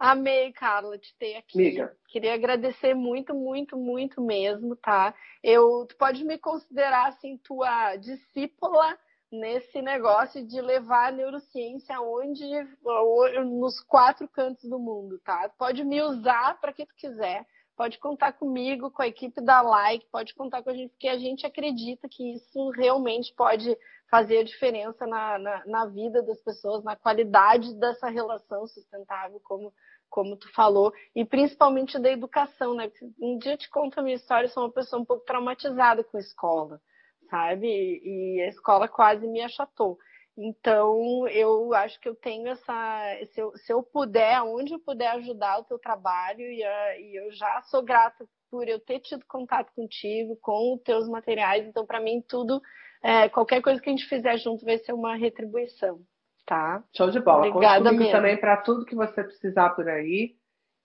Amei, Carla, te ter aqui. Miga. Queria agradecer muito, muito, muito mesmo, tá? Eu, tu pode me considerar, assim, tua discípula nesse negócio de levar a neurociência onde, nos quatro cantos do mundo, tá? Pode me usar para que tu quiser. Pode contar comigo, com a equipe da Like, pode contar com a gente, porque a gente acredita que isso realmente pode fazer a diferença na, na, na vida das pessoas, na qualidade dessa relação sustentável, como como tu falou, e principalmente da educação, né? Um dia eu te conto a minha história, eu sou uma pessoa um pouco traumatizada com a escola, sabe? E a escola quase me achatou. Então, eu acho que eu tenho essa. Se eu, se eu puder, onde eu puder ajudar o teu trabalho, e, e eu já sou grata por eu ter tido contato contigo, com os teus materiais. Então, para mim, tudo, é, qualquer coisa que a gente fizer junto vai ser uma retribuição. Tá. Show de bola. Obrigada Conte também para tudo que você precisar por aí.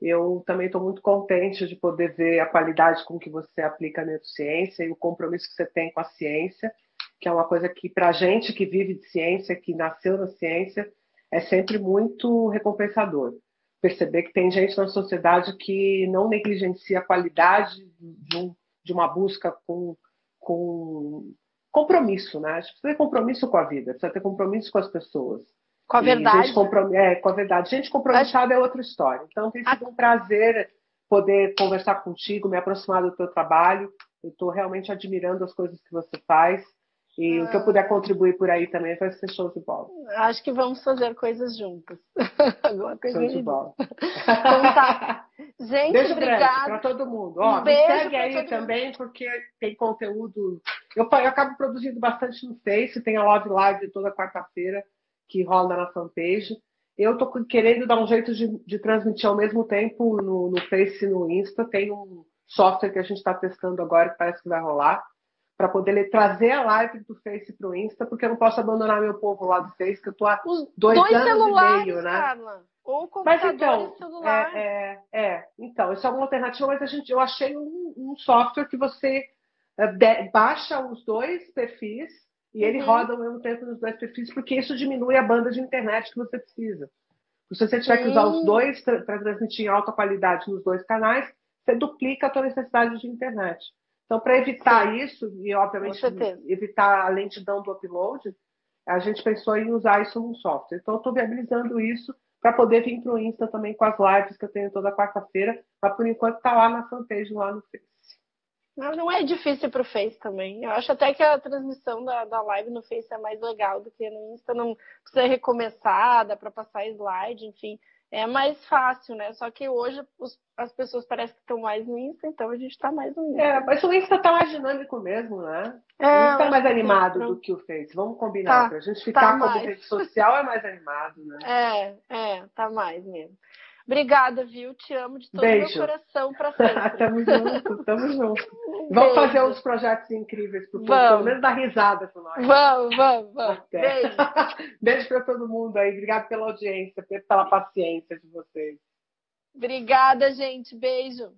Eu também estou muito contente de poder ver a qualidade com que você aplica a neurociência e o compromisso que você tem com a ciência, que é uma coisa que, para a gente que vive de ciência, que nasceu na ciência, é sempre muito recompensador. Perceber que tem gente na sociedade que não negligencia a qualidade de, um, de uma busca com, com compromisso, né? A gente precisa ter compromisso com a vida, precisa ter compromisso com as pessoas. Com a verdade. Comprom... É, com a verdade. Gente compromissada é outra história. Então tem sido um prazer poder conversar contigo, me aproximar do teu trabalho. Eu estou realmente admirando as coisas que você faz E ah. o que eu puder contribuir por aí também vai ser show de bola. Acho que vamos fazer coisas juntas. Alguma coisa show de bola. então tá. Gente, beijo obrigada. para todo mundo. Ó, um me segue aí também, mundo. porque tem conteúdo. Eu, eu acabo produzindo bastante no Face, tem a Love Live toda quarta-feira que rola na fanpage. Eu estou querendo dar um jeito de, de, transmitir ao mesmo tempo no, no Face e no Insta. Tem um software que a gente está testando agora que parece que vai rolar para poder trazer a live do Face para o Insta, porque eu não posso abandonar meu povo lá do Face, que eu estou há Os dois, dois anos e meio, né? Carla. Ou mas, então, celular. É, é, é, então, isso é uma alternativa, mas a gente, eu achei um, um software que você baixa os dois perfis e ele uhum. roda ao mesmo tempo nos dois perfis, porque isso diminui a banda de internet que você precisa. Se você tiver que usar os dois para transmitir em alta qualidade nos dois canais, você duplica a sua necessidade de internet. Então, para evitar Sim. isso, e obviamente evitar a lentidão do upload, a gente pensou em usar isso num software. Então, estou viabilizando isso para poder vir para o Insta também com as lives que eu tenho toda quarta-feira, mas por enquanto está lá na fanpage, lá no Face. Não, não é difícil para o Face também. Eu acho até que a transmissão da, da live no Face é mais legal do que no Insta. Não precisa recomeçar, dá para passar slide, enfim. É mais fácil, né? Só que hoje os, as pessoas parecem que estão mais no Insta, então a gente está mais no Insta. É, mas o Insta está mais dinâmico mesmo, né? É, o Insta é mais animado do que o Face. Vamos combinar. Tá, para a gente tá ficar tá como rede social é mais animado, né? É, é, tá mais mesmo. Obrigada, viu? Te amo de todo o meu coração para sempre. tamo junto, tamo junto. Vamos fazer uns projetos incríveis pro povo, pelo menos dar risada com nós. Vamos, vamos, vamos. Beijo. Beijo para todo mundo aí. Obrigada pela audiência, pela paciência de vocês. Obrigada, gente. Beijo.